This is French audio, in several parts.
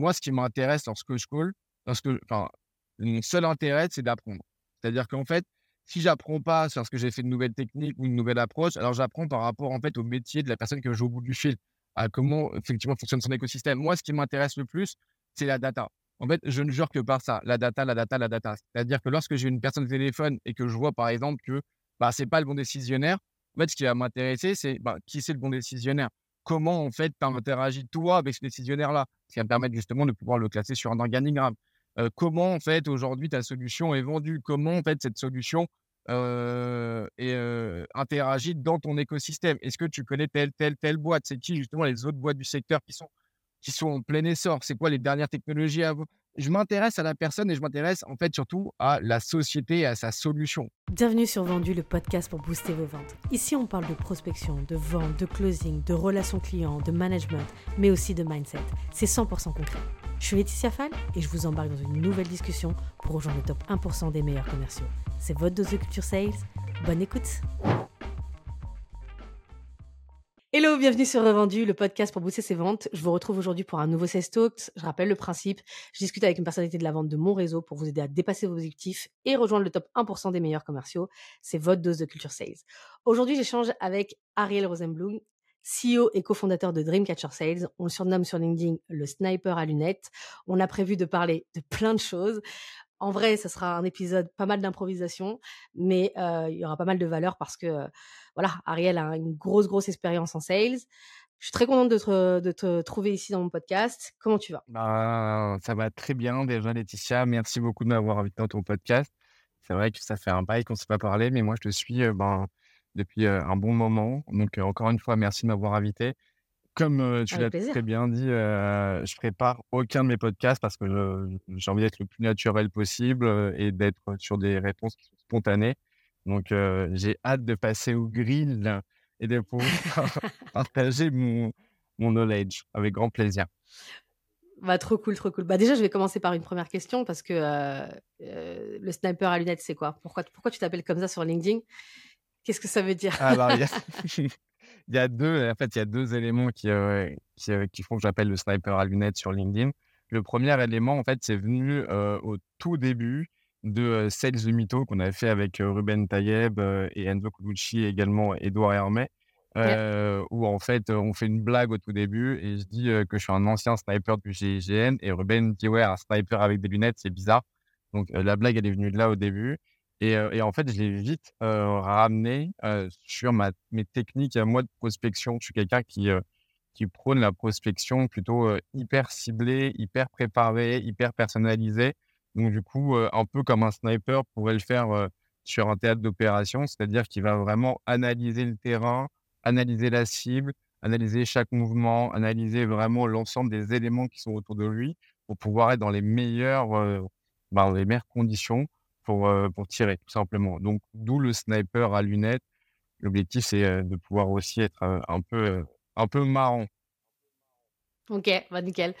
moi, ce qui m'intéresse lorsque je call, lorsque, enfin, mon seul intérêt, c'est d'apprendre. C'est-à-dire qu'en fait, si j'apprends pas sur ce que j'ai fait de nouvelles techniques ou une nouvelle approche, alors j'apprends par rapport en fait au métier de la personne que je joue au bout du fil, à comment effectivement fonctionne son écosystème. Moi, ce qui m'intéresse le plus, c'est la data. En fait, je ne jure que par ça, la data, la data, la data. C'est-à-dire que lorsque j'ai une personne au téléphone et que je vois par exemple que bah, ce n'est pas le bon décisionnaire, en fait, ce qui va m'intéresser, c'est bah, qui c'est le bon décisionnaire. Comment en fait tu interagis toi avec ce décisionnaire-là, ce qui va me permettre justement de pouvoir le classer sur un organigramme. Comment en fait aujourd'hui ta solution est vendue, comment en fait cette solution interagit dans ton écosystème? Est-ce que tu connais telle, telle, telle boîte? C'est qui justement les autres boîtes du secteur qui sont, qui sont en plein essor? C'est quoi les dernières technologies à vous je m'intéresse à la personne et je m'intéresse en fait surtout à la société et à sa solution. Bienvenue sur Vendu, le podcast pour booster vos ventes. Ici, on parle de prospection, de vente, de closing, de relations clients, de management, mais aussi de mindset. C'est 100% concret. Je suis Laetitia Fall et je vous embarque dans une nouvelle discussion pour rejoindre le top 1% des meilleurs commerciaux. C'est votre dose de culture sales. Bonne écoute. Hello, bienvenue sur Revendu, le podcast pour booster ses ventes. Je vous retrouve aujourd'hui pour un nouveau Sales Talks. Je rappelle le principe. Je discute avec une personnalité de la vente de mon réseau pour vous aider à dépasser vos objectifs et rejoindre le top 1% des meilleurs commerciaux. C'est votre dose de culture sales. Aujourd'hui, j'échange avec Ariel Rosenblum, CEO et cofondateur de Dreamcatcher Sales. On le surnomme sur LinkedIn le sniper à lunettes. On a prévu de parler de plein de choses. En vrai, ce sera un épisode pas mal d'improvisation, mais il y aura pas mal de valeur parce que, voilà, Ariel a une grosse, grosse expérience en sales. Je suis très contente de te, trouver ici dans mon podcast. Comment tu vas? Bah, Ça va très bien déjà, Laetitia. Merci beaucoup de m'avoir invité dans ton podcast. C'est vrai que ça fait un bail qu'on ne s'est pas parlé, mais moi, je te suis ben, depuis un bon moment. Donc, encore une fois, merci de m'avoir invité. Comme tu l'as très bien dit, je prépare aucun de mes podcasts parce que j'ai envie d'être le plus naturel possible et d'être sur des réponses qui sont spontanées. Donc, j'ai hâte de passer au grill et de pouvoir partager mon, mon knowledge avec grand plaisir. Bah, trop cool, trop cool. Bah, déjà, je vais commencer par une première question parce que le sniper à lunettes, c'est quoi? Pourquoi, pourquoi tu t'appelles comme ça sur LinkedIn? Qu'est-ce que ça veut dire? Alors, il y a deux, en fait, il y a deux éléments qui, euh, qui, euh, qui, font que j'appelle le sniper à lunettes sur LinkedIn. Le premier élément, en fait, c'est venu euh, au tout début de Sales the Mytho qu'on avait fait avec Ruben Tayeb et Enzo Colucci et également Edouard Hermé. où en fait on fait une blague au tout début et je dis que je suis un ancien sniper du GIGN et Ruben dit ouais un sniper avec des lunettes c'est bizarre donc la blague elle est venue de là au début et, en fait, je l'ai vite ramené sur mes techniques à moi de prospection. Je suis quelqu'un qui, prône la prospection plutôt hyper ciblée, hyper préparée, hyper personnalisée. Donc, du coup, un peu comme un sniper pourrait le faire sur un théâtre d'opération, c'est-à-dire qu'il va vraiment analyser le terrain, analyser la cible, analyser chaque mouvement, analyser vraiment l'ensemble des éléments qui sont autour de lui pour pouvoir être dans les meilleures, les meilleures conditions pour, pour tirer, tout simplement. Donc, d'où le sniper à lunettes. L'objectif, c'est de pouvoir aussi être un peu, un peu marrant. Ok, bah nickel.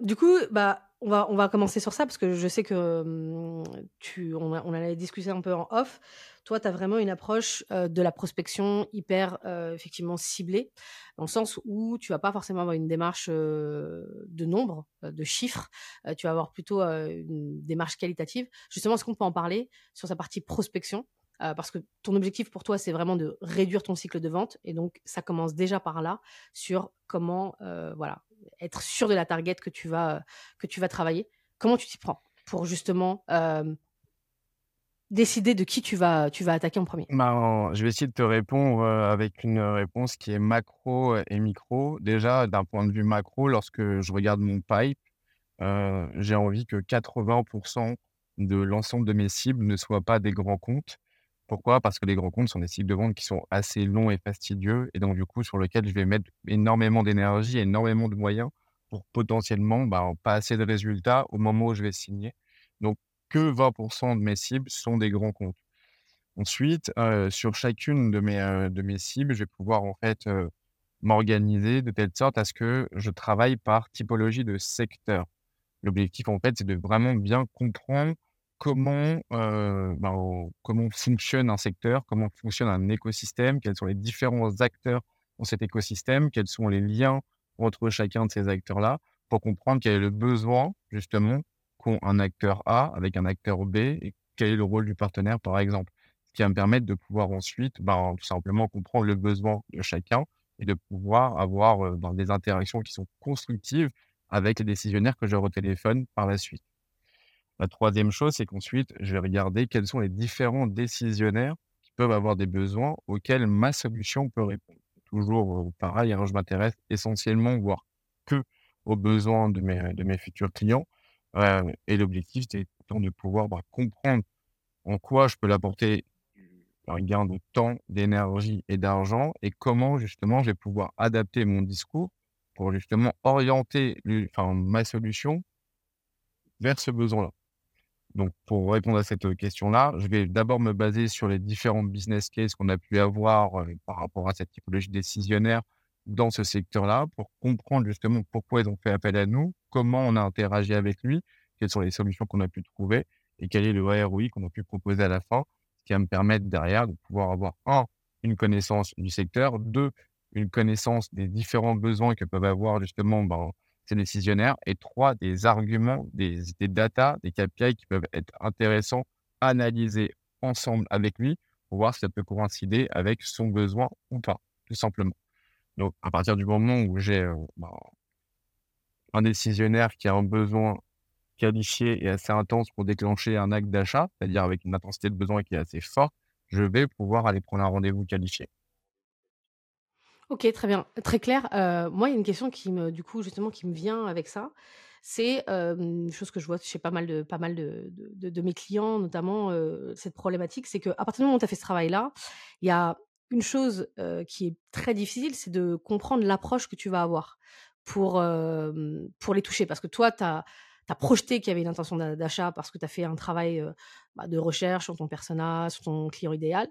du coup, bah, on va, on va commencer sur ça parce que je sais que tu, on, a, on allait discuter un peu en off. Toi, tu as vraiment une approche de la prospection hyper effectivement ciblée, dans le sens où tu vas pas forcément avoir une démarche de nombre, de chiffres. tu vas avoir plutôt une démarche qualitative. Justement, est-ce qu'on peut en parler sur sa partie prospection? Parce que ton objectif pour toi, c'est vraiment de réduire ton cycle de vente. Et donc, ça commence déjà par là sur comment voilà, être sûr de la target que tu vas, que tu vas travailler. Comment tu t'y prends pour justement décider de qui tu vas, tu vas attaquer en premier ben, Je vais essayer de te répondre avec une réponse qui est macro et micro. Déjà, d'un point de vue macro, lorsque je regarde mon pipe, j'ai envie que 80% de l'ensemble de mes cibles ne soient pas des grands comptes. Pourquoi? Parce que les grands comptes sont des cycles de vente qui sont assez longs et fastidieux et donc du coup sur lesquels je vais mettre énormément d'énergie, énormément de moyens pour potentiellement bah, pas assez de résultats au moment où je vais signer. Donc que 20% de mes cibles sont des grands comptes. Ensuite, sur chacune de mes, de mes cibles, je vais pouvoir en fait m'organiser de telle sorte à ce que je travaille par typologie de secteur. L'objectif en fait, c'est de vraiment bien comprendre comment, ben, comment fonctionne un secteur, comment fonctionne un écosystème, quels sont les différents acteurs dans cet écosystème, quels sont les liens entre chacun de ces acteurs-là, pour comprendre quel est le besoin, justement, un acteur A avec un acteur B et quel est le rôle du partenaire, par exemple. Ce qui va me permettre de pouvoir ensuite, ben, tout simplement comprendre le besoin de chacun et de pouvoir avoir euh, ben, des interactions qui sont constructives avec les décisionnaires que je retéléphone par la suite. La troisième chose, c'est qu'ensuite, je vais regarder quels sont les différents décisionnaires qui peuvent avoir des besoins auxquels ma solution peut répondre. Toujours euh, pareil, hein, je m'intéresse essentiellement, voire que aux besoins de mes, de mes futurs clients. Et l'objectif, c'est de pouvoir bah, comprendre en quoi je peux l'apporter un gain de temps, d'énergie et d'argent et comment justement je vais pouvoir adapter mon discours pour justement orienter ma solution vers ce besoin-là. Donc, pour répondre à cette question-là, je vais d'abord me baser sur les différents business cases qu'on a pu avoir par rapport à cette typologie décisionnaire dans ce secteur-là pour comprendre justement pourquoi ils ont fait appel à nous, comment on a interagi avec lui, quelles sont les solutions qu'on a pu trouver et quel est le ROI qu'on a pu proposer à la fin, ce qui va me permettre derrière de pouvoir avoir, un, une connaissance du secteur, deux, une connaissance des différents besoins que peuvent avoir justement ben, ces décisionnaires, et trois, des arguments, des, des data, des KPI qui peuvent être intéressants, analysés ensemble avec lui pour voir si ça peut coïncider avec son besoin ou pas, tout simplement. Donc, à partir du moment où j'ai euh, ben, un décisionnaire qui a un besoin qualifié et assez intense pour déclencher un acte d'achat, c'est-à-dire avec une intensité de besoin qui est assez forte, je vais pouvoir aller prendre un rendez-vous qualifié. OK, très bien, très clair. Euh, moi, il y a une question qui me du coup, justement, qui me vient avec ça. C'est, une chose que je vois chez pas mal de pas mal de mes clients, notamment, cette problématique, c'est qu'à partir du moment où tu as fait ce travail-là, il y a une chose, qui est très difficile, c'est de comprendre l'approche que tu vas avoir pour, pour les toucher. Parce que toi, tu as projeté qu'il y avait une intention d'achat parce que tu as fait un travail, bah, de recherche sur ton persona, sur ton client idéal.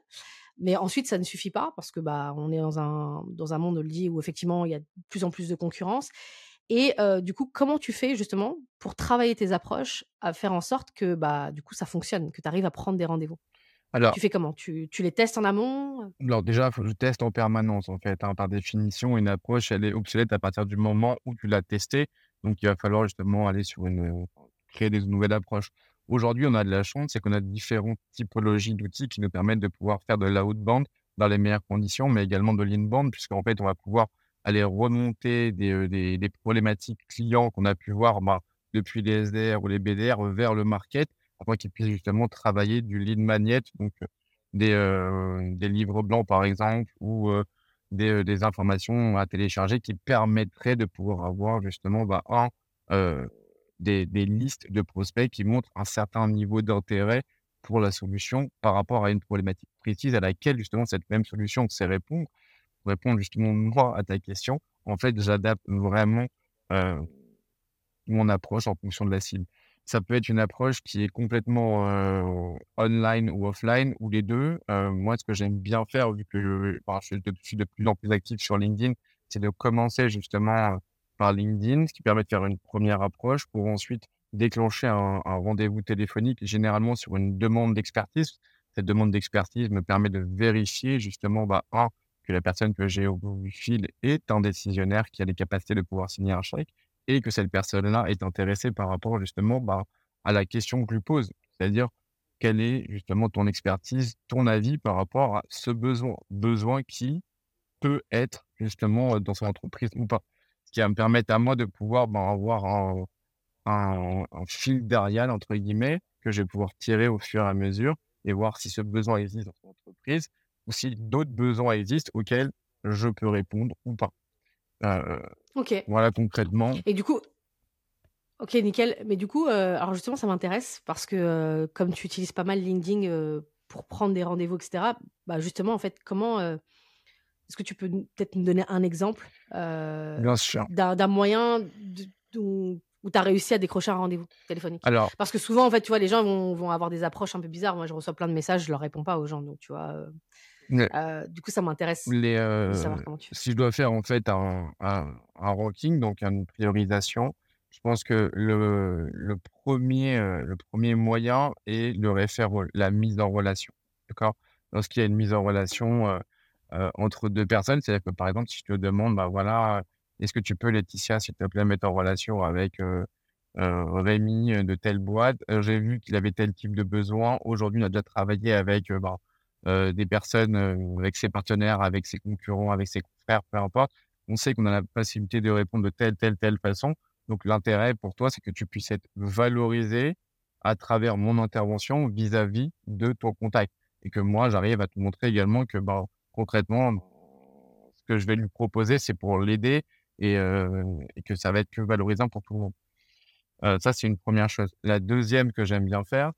Mais ensuite, ça ne suffit pas parce que bah, on est dans un, dans un monde, on le dit, où effectivement, il y a de plus en plus de concurrence. Et du coup, comment tu fais justement pour travailler tes approches à faire en sorte que bah, du coup, ça fonctionne, que tu arrives à prendre des rendez-vous? Alors, tu fais comment? Tu, tu, les testes en amont? Alors déjà, je teste en permanence en fait. Hein. Par définition, une approche, elle est obsolète à partir du moment où tu l'as testée. Donc, il va falloir justement aller sur une, créer des nouvelles approches. Aujourd'hui, on a de la chance, c'est qu'on a différentes typologies d'outils qui nous permettent de pouvoir faire de l'outbound dans les meilleures conditions, mais également de l'inbound, puisqu'en fait, on va pouvoir aller remonter des, euh, des, des problématiques clients qu'on a pu voir bah, depuis les SDR ou les BDR vers le market, afin qu'ils puissent justement travailler du lead magnet, donc des, des livres blancs par exemple, ou des, des, informations à télécharger qui permettraient de pouvoir avoir justement bah, un, des, listes de prospects qui montrent un certain niveau d'intérêt pour la solution par rapport à une problématique précise à laquelle justement cette même solution sait répondre. Pour répondre justement moi à ta question, en fait, j'adapte vraiment mon approche en fonction de la cible. Ça peut être une approche qui est complètement online ou offline, ou les deux. Moi, ce que j'aime bien faire, vu que je, je, suis de plus en plus actif sur LinkedIn, c'est de commencer justement par LinkedIn, ce qui permet de faire une première approche pour ensuite déclencher un, rendez-vous téléphonique, généralement sur une demande d'expertise. Cette demande d'expertise me permet de vérifier justement, bah, un, que la personne que j'ai au bout fil est un décisionnaire qui a les capacités de pouvoir signer un chèque et que cette personne-là est intéressée par rapport justement bah, à la question que je lui pose, c'est-à-dire quelle est justement ton expertise, ton avis par rapport à ce besoin, besoin qui peut être justement dans son entreprise ou pas? Qui va me permettre à moi de pouvoir ben, avoir un, un, fil d'Ariane, entre guillemets, que je vais pouvoir tirer au fur et à mesure et voir si ce besoin existe dans son entreprise ou si d'autres besoins existent auxquels je peux répondre ou pas. Euh, ok. Voilà concrètement. Et du coup, ok, nickel. Mais du coup, euh, alors justement, ça m'intéresse parce que euh, comme tu utilises pas mal LinkedIn pour prendre des rendez-vous, etc., bah justement, en fait, comment est-ce que tu peux peut-être me donner un exemple d'un moyen où, tu as réussi à décrocher un rendez-vous téléphonique? Alors, Parce que souvent, en fait, tu vois, les gens vont, vont, avoir des approches un peu bizarres. Moi, je reçois plein de messages, je ne leur réponds pas aux gens. Donc, tu vois. Euh, euh, du coup, ça m'intéresse de savoir comment tu fais. Si je dois faire en fait un, un, ranking, donc une priorisation, je pense que le, le, premier, le premier moyen est le référent, la mise en relation. D'accord? Lorsqu'il y a une mise en relation, entre deux personnes. C'est-à-dire que, par exemple, si je te demande, bah voilà, Est-ce que tu peux, Laetitia, s'il te plaît, mettre en relation avec Rémi de telle boîte? J'ai vu qu'il avait tel type de besoin. Aujourd'hui, on a déjà travaillé avec bah, des personnes, avec ses partenaires, avec ses concurrents, avec ses confrères, peu importe. On sait qu'on a la possibilité de répondre de telle, telle, telle façon. Donc, l'intérêt pour toi, c'est que tu puisses être valorisé à travers mon intervention vis-à-vis de ton contact. Et que moi, j'arrive à te montrer également que bah, concrètement, ce que je vais lui proposer, c'est pour l'aider et, que ça va être que valorisant pour tout le monde. ça, c'est une première chose. La deuxième que j'aime bien faire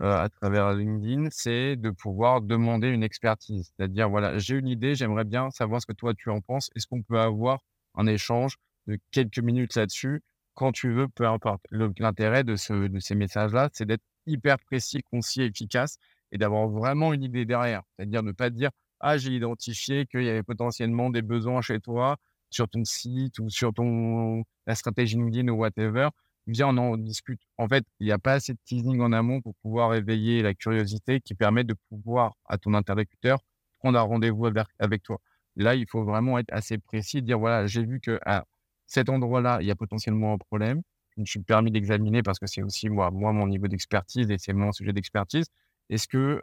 à travers LinkedIn, c'est de pouvoir demander une expertise. C'est-à-dire, voilà, j'ai une idée, j'aimerais bien savoir ce que toi tu en penses. Est-ce qu'on peut avoir un échange de quelques minutes là-dessus quand tu veux, peu importe. L'intérêt de, ce, de ces messages-là, c'est d'être hyper précis, concis, efficace et d'avoir vraiment une idée derrière. C'est-à-dire ne pas dire Ah, j'ai identifié qu'il y avait potentiellement des besoins chez toi sur ton site ou sur ton, la stratégie LinkedIn ou whatever. Viens, on en discute. En fait, il n'y a pas assez de teasing en amont pour pouvoir éveiller la curiosité qui permet de pouvoir, à ton interlocuteur, prendre un rendez-vous avec, toi. Là, il faut vraiment être assez précis, dire voilà, j'ai vu que à cet endroit-là, il y a potentiellement un problème. Je me suis permis d'examiner parce que c'est aussi moi, moi mon niveau d'expertise et c'est mon sujet d'expertise. Est-ce que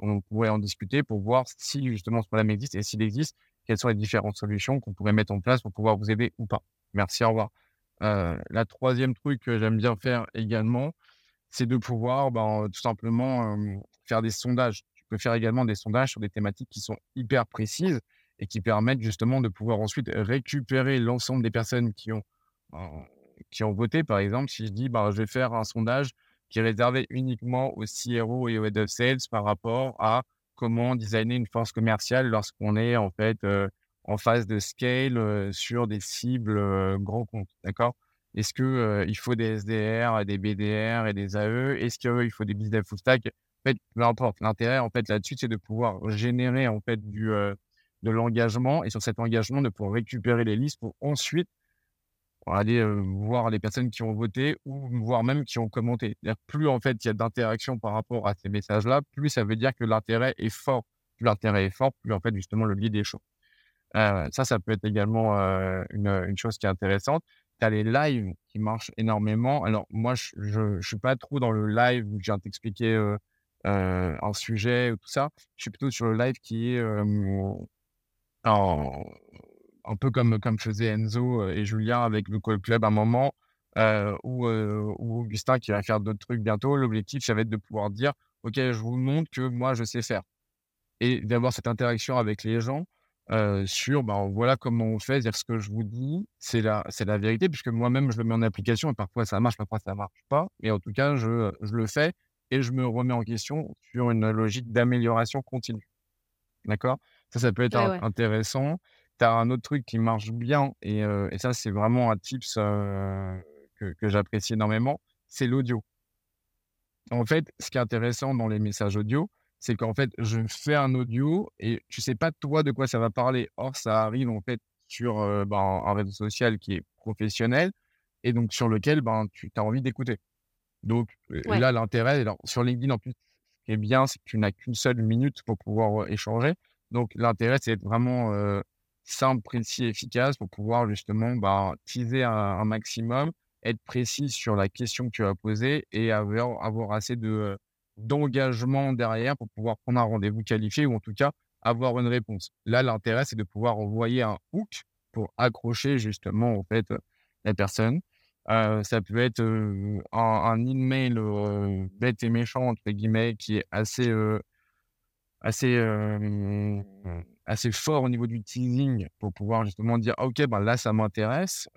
on pourrait en discuter pour voir si justement ce problème existe et s'il existe, quelles sont les différentes solutions qu'on pourrait mettre en place pour pouvoir vous aider ou pas? Merci, au revoir. La troisième truc que j'aime bien faire également, c'est de pouvoir ben, tout simplement faire des sondages. Tu peux faire également des sondages sur des thématiques qui sont hyper précises et qui permettent justement de pouvoir ensuite récupérer l'ensemble des personnes qui ont, qui ont voté. Par exemple, si je dis, bah, je vais faire un sondage qui est réservé uniquement aux CRO et aux head of sales par rapport à comment designer une force commerciale lorsqu'on est en fait en phase de scale sur des cibles grands comptes. D'accord? Est-ce qu'il il faut des SDR, des BDR et des AE Est-ce qu'il faut des business full stack? En fait, peu importe. L'intérêt en fait là-dessus, c'est de pouvoir générer en fait du de l'engagement et sur cet engagement de pouvoir récupérer les listes pour ensuite aller voir les personnes qui ont voté ou voir même qui ont commenté. Plus en fait il y a d'interaction par rapport à ces messages-là, plus ça veut dire que l'intérêt est fort. Plus l'intérêt est fort, plus en fait justement le lead est chaud. Ça, ça peut être également une, chose qui est intéressante. Tu as les lives qui marchent énormément. Alors moi, je ne suis pas trop dans le live où je viens t'expliquer un sujet ou tout ça. Je suis plutôt sur le live qui est un peu comme, comme faisait Enzo et Julien avec le Call Club à un moment, ou, Augustin qui va faire d'autres trucs bientôt. L'objectif, ça va être de pouvoir dire Ok, je vous montre que moi, je sais faire. Et d'avoir cette interaction avec les gens sur ben, voilà comment on fait, dire ce que je vous dis, c'est la, c'est la vérité, puisque moi-même, je le mets en application et parfois ça marche, parfois ça marche pas. Mais en tout cas, je, je le fais et je me remets en question sur une logique d'amélioration continue. D'accord? Ça, ça peut être intéressant. Tu as un autre truc qui marche bien, et, et ça, c'est vraiment un tips que, que j'apprécie énormément, c'est l'audio. En fait, ce qui est intéressant dans les messages audio, c'est qu'en fait, je fais un audio et tu sais pas toi de quoi ça va parler. Or, ça arrive en fait sur ben, un réseau social qui est professionnel et donc sur lequel ben, tu as envie d'écouter. Donc là, l'intérêt, sur LinkedIn en plus, ce qui est bien, c'est que tu n'as qu'une seule minute pour pouvoir échanger. Donc, l'intérêt, c'est d'être vraiment simple, précis, efficace pour pouvoir justement bah, teaser un, maximum, être précis sur la question que tu as posée et avoir, avoir assez de, d'engagement derrière pour pouvoir prendre un rendez-vous qualifié ou en tout cas avoir une réponse. Là, l'intérêt, c'est de pouvoir envoyer un hook pour accrocher justement en fait la personne. ça peut être un, un, email bête et méchant entre guillemets qui est assez assez, assez fort au niveau du teasing pour pouvoir justement dire «Ah, ok ben là ça m'intéresse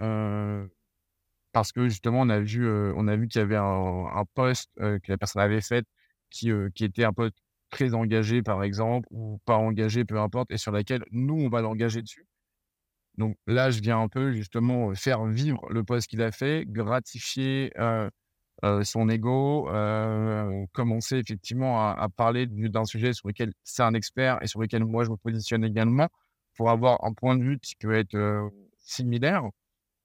parce que justement on a vu on vu qu'il y avait un, un post que la personne avait fait qui, était un peu très engagé par exemple ou pas engagé peu importe et sur laquelle nous on va l'engager dessus donc là je viens un peu justement faire vivre le post qu'il a fait gratifier son ego, commencer effectivement à, parler d'un sujet sur lequel c'est un expert et sur lequel moi je me positionne également pour avoir un point de vue qui peut être similaire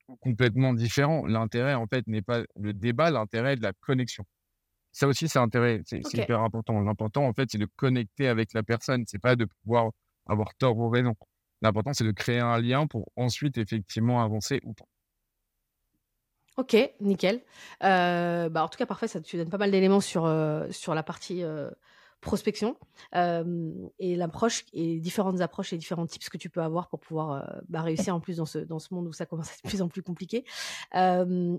ou complètement différent. L'intérêt, en fait, n'est pas le débat, l'intérêt est de la connexion. Ça aussi, c'est intérêt, c'est okay. hyper important. L'important, en fait, c'est de connecter avec la personne. C'est pas de pouvoir avoir tort ou raison. L'important, c'est de créer un lien pour ensuite effectivement avancer ou pas. OK, nickel. Heu, bah, en tout cas, parfait, ça tu donnes pas mal d'éléments sur, heu, sur la partie, heu, prospection, et l'approche et différentes approches et différents tips que tu peux avoir pour pouvoir, bah, réussir en plus dans ce dans ce monde où ça commence à être de plus en plus compliqué.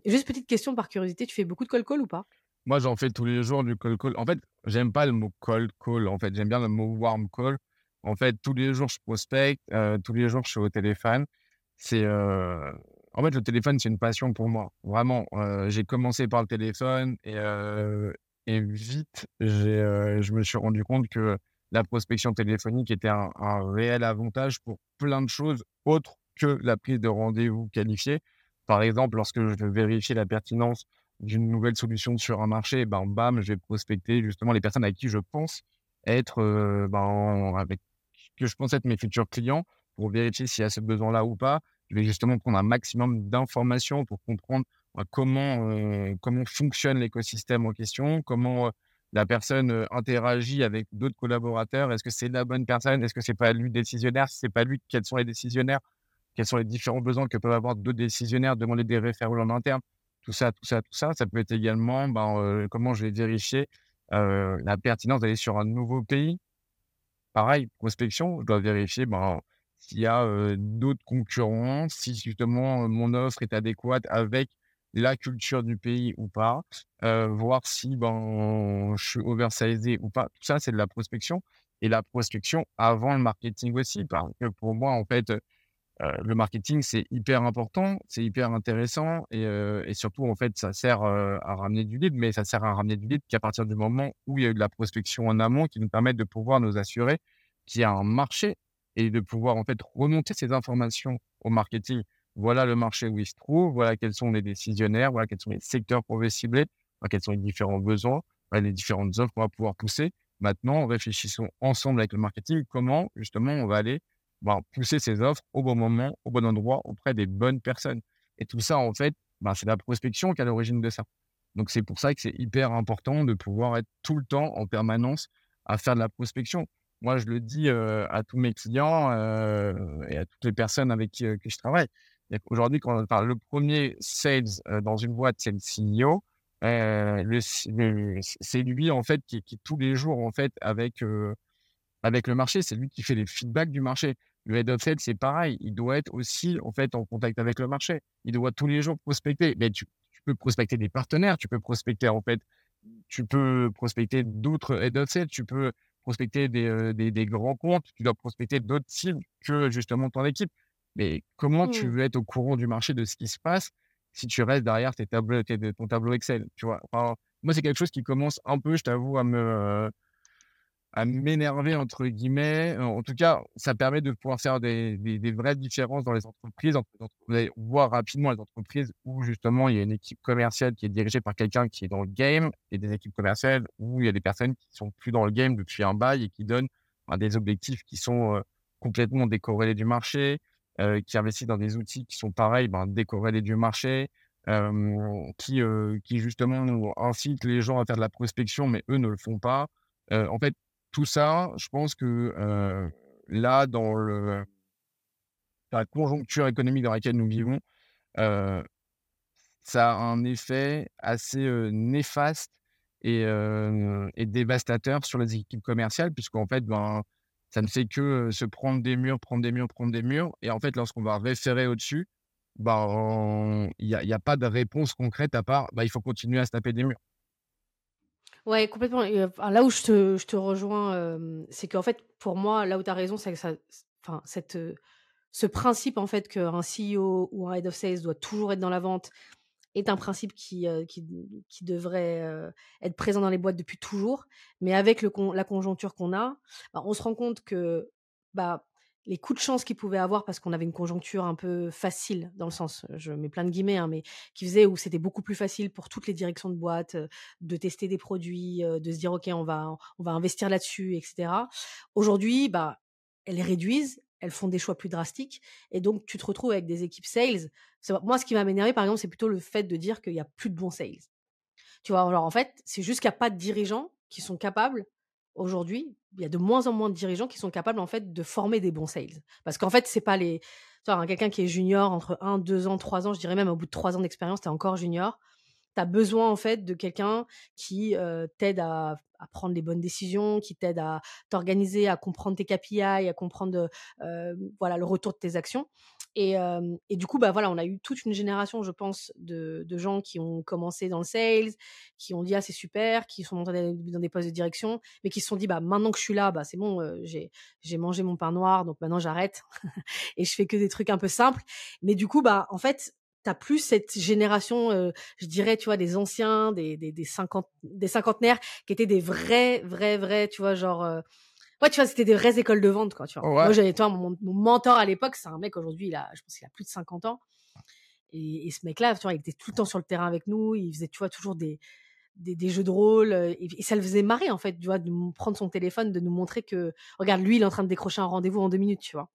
Juste petite question par curiosité, tu fais beaucoup de cold call ou pas? Moi, j'en fais tous les jours du cold call. En fait, j'aime pas le mot cold call, en fait, j'aime bien le mot warm call. En fait, tous les jours, je prospecte, heu, tous les jours, je suis au téléphone. C'est, heu, en fait, le téléphone, c'est une passion pour moi. Vraiment, heu, j'ai commencé par le téléphone et et vite, je me suis rendu compte que la prospection téléphonique était un réel avantage pour plein de choses autres que la prise de rendez-vous qualifié. Par exemple, lorsque je vérifier la pertinence d'une nouvelle solution sur un marché, ben, bam, je vais prospecter justement les personnes avec qui je pense être, ben, avec que je pense être mes futurs clients pour vérifier s'il y a ce besoin-là ou pas. Je vais justement prendre un maximum d'informations pour comprendre, bah, comment, comment fonctionne l'écosystème en question, comment, la personne, interagit avec d'autres collaborateurs. Est-ce que c'est la bonne personne? Est-ce que c'est pas lui décisionnaire? Si c'est pas lui, quels sont les décisionnaires? Quels sont les différents besoins que peuvent avoir d'autres décisionnaires? Demander des référents en interne. Tout ça, tout ça, tout ça. Ça peut être également, ben, comment je vais vérifier, la pertinence d'aller sur un nouveau pays. Pareil, prospection, je dois vérifier, ben, s'il y a, d'autres concurrents, si justement, mon offre est adéquate avec la culture du pays ou pas, voir si, ben, je suis oversized ou pas. Tout ça, c'est de la prospection et la prospection avant le marketing aussi. Parce que pour moi, en fait, Heu, le marketing, c'est hyper important, c'est hyper intéressant et et surtout, en fait, ça sert, heu, à ramener du lead, mais ça sert à ramener du lead qu'à partir du moment où il y a eu de la prospection en amont qui nous permettent de pouvoir nous assurer qu'il y a un marché et de pouvoir, en fait, remonter ces informations au marketing. Voilà le marché où il se trouve, voilà quels sont les décisionnaires, voilà quels sont les secteurs qu'on veut cibler, quels sont les différents besoins, les différentes offres qu'on va pouvoir pousser. Maintenant, réfléchissons ensemble avec le marketing, comment justement on va aller ben, pousser ses offres au bon moment, au bon endroit, auprès des bonnes personnes. Et tout ça, en fait, ben, c'est la prospection qui est à l'origine de ça. Donc, c'est pour ça que c'est hyper important de pouvoir être tout le temps, en permanence, à faire de la prospection. Moi, je le dis à tous mes clients et à toutes les personnes avec qui, je travaille. Aujourd'hui, quand on parle le premier sales dans une boîte, c'est le CEO. C'est lui, en fait, qui, qui tous les jours, en fait, avec, avec le marché, c'est lui qui fait les feedbacks du marché. Le head of sales, c'est pareil. Il doit être aussi, en fait, en contact avec le marché. Il doit tous les jours prospecter. Mais tu, tu peux prospecter des partenaires, tu peux prospecter, en fait, tu peux prospecter d'autres head of sales, tu peux prospecter des, euh, des, des grands comptes, tu dois prospecter d'autres cibles que justement ton équipe. Mais comment tu Mmh. veux être au courant du marché de ce qui se passe si tu restes derrière tes tableaux, tes, ton tableau Excel, tu vois? Enfin, moi, c'est quelque chose qui commence un peu, je t'avoue, à me, euh, à «m'énerver» entre guillemets. En tout cas, ça permet de pouvoir faire des des des vraies différences dans les entreprises, vous allez voir rapidement les entreprises où justement il y a une équipe commerciale qui est dirigée par quelqu'un qui est dans le game et des équipes commerciales où il y a des personnes qui sont plus dans le game depuis un bail et qui donnent, ben, des objectifs qui sont, complètement décorrélés du marché, qui investissent dans des outils qui sont pareils, ben, décorrélés du marché, hem, qui, qui justement incitent les gens à faire de la prospection, mais eux ne le font pas. En fait, tout ça, je pense que, là, dans la conjoncture économique dans laquelle nous vivons, ça a un effet assez, néfaste et dévastateur sur les équipes commerciales puisqu'en fait, ben, ça ne fait que, se prendre des murs, prendre des murs, prendre des murs et en fait, lorsqu'on va référer au-dessus, ben, il y a pas de réponse concrète à part, bah, il faut continuer à se taper des murs. Ouais, complètement enfin, là où je te rejoins, hem, c'est qu'en fait, pour moi, là où tu as raison, c'est que enfin, cette, heu, ce principe, en fait, qu'un CEO ou un head of sales doit toujours être dans la vente est un principe qui, qui devrait, être présent dans les boîtes depuis toujours. Mais avec la conjoncture qu'on a, bah, on se rend compte que, bah, les coups de chance qu'il pouvait avoir parce qu'on avait une conjoncture un peu «facile» dans le sens, heu, je mets plein de guillemets, hein, mais qui faisait où c'était beaucoup plus facile pour toutes les directions de boîte, heu, de tester des produits, heu, de se dire: «OK, on va on va investir là-dessus» et cetera. Aujourd'hui, bah, elles les réduisent, elles font des choix plus drastiques et donc tu te retrouves avec des équipes sales moi, ce qui va m'énerver, par exemple, c'est plutôt le fait de dire qu'il y a plus de bons sales. Tu vois? Alors, en fait, c'est juste qu'il y a pas de dirigeants qui sont capables aujourd'hui, il y a de moins en moins de dirigeants qui sont capables en fait de former des bons sales. Parce qu'en fait, c'est pas les. Vois, quelqu'un qui est junior entre 1, 2 ans, 3 ans, je dirais même au bout de 3 ans d'expérience, tu es encore junior. Tu as besoin en fait de quelqu'un qui euh, t'aide à, à, prendre les bonnes décisions, qui t'aide à t'organiser, à comprendre tes KPI, à comprendre euh, voilà, le retour de tes actions. Et, et, du coup, bah voilà, on a eu toute une génération, je pense, de, de, gens qui ont commencé dans le sales, qui ont dit ah c'est super, qui sont montés dans des postes de direction, mais qui se sont dit bah maintenant que je suis là, bah c'est bon, j'ai j'ai mangé mon pain noir, donc maintenant j'arrête et je fais que des trucs un peu simples. Mais du coup, bah en fait, t'as plus cette génération, euh, je dirais, tu vois, des anciens, des des, des, cinquante, des cinquantenaires, qui étaient des vrais, vrais, vrais, tu vois, genre Ouais, tu vois, c'était des vraies écoles de vente, quoi, tu vois. Moi, j'avais, toi, mon, mentor à l'époque, c'est un mec aujourd'hui, il a, je pense qu'il a plus de 50 ans. Et, ce mec-là, tu vois, il était tout le temps sur le terrain avec nous. Il faisait, tu vois, toujours des, des, jeux de rôle. Euh, et, ça le faisait marrer, en fait, tu vois, de prendre son téléphone, de nous montrer que, regarde, lui, il est en train de décrocher un rendez-vous en deux minutes, tu vois.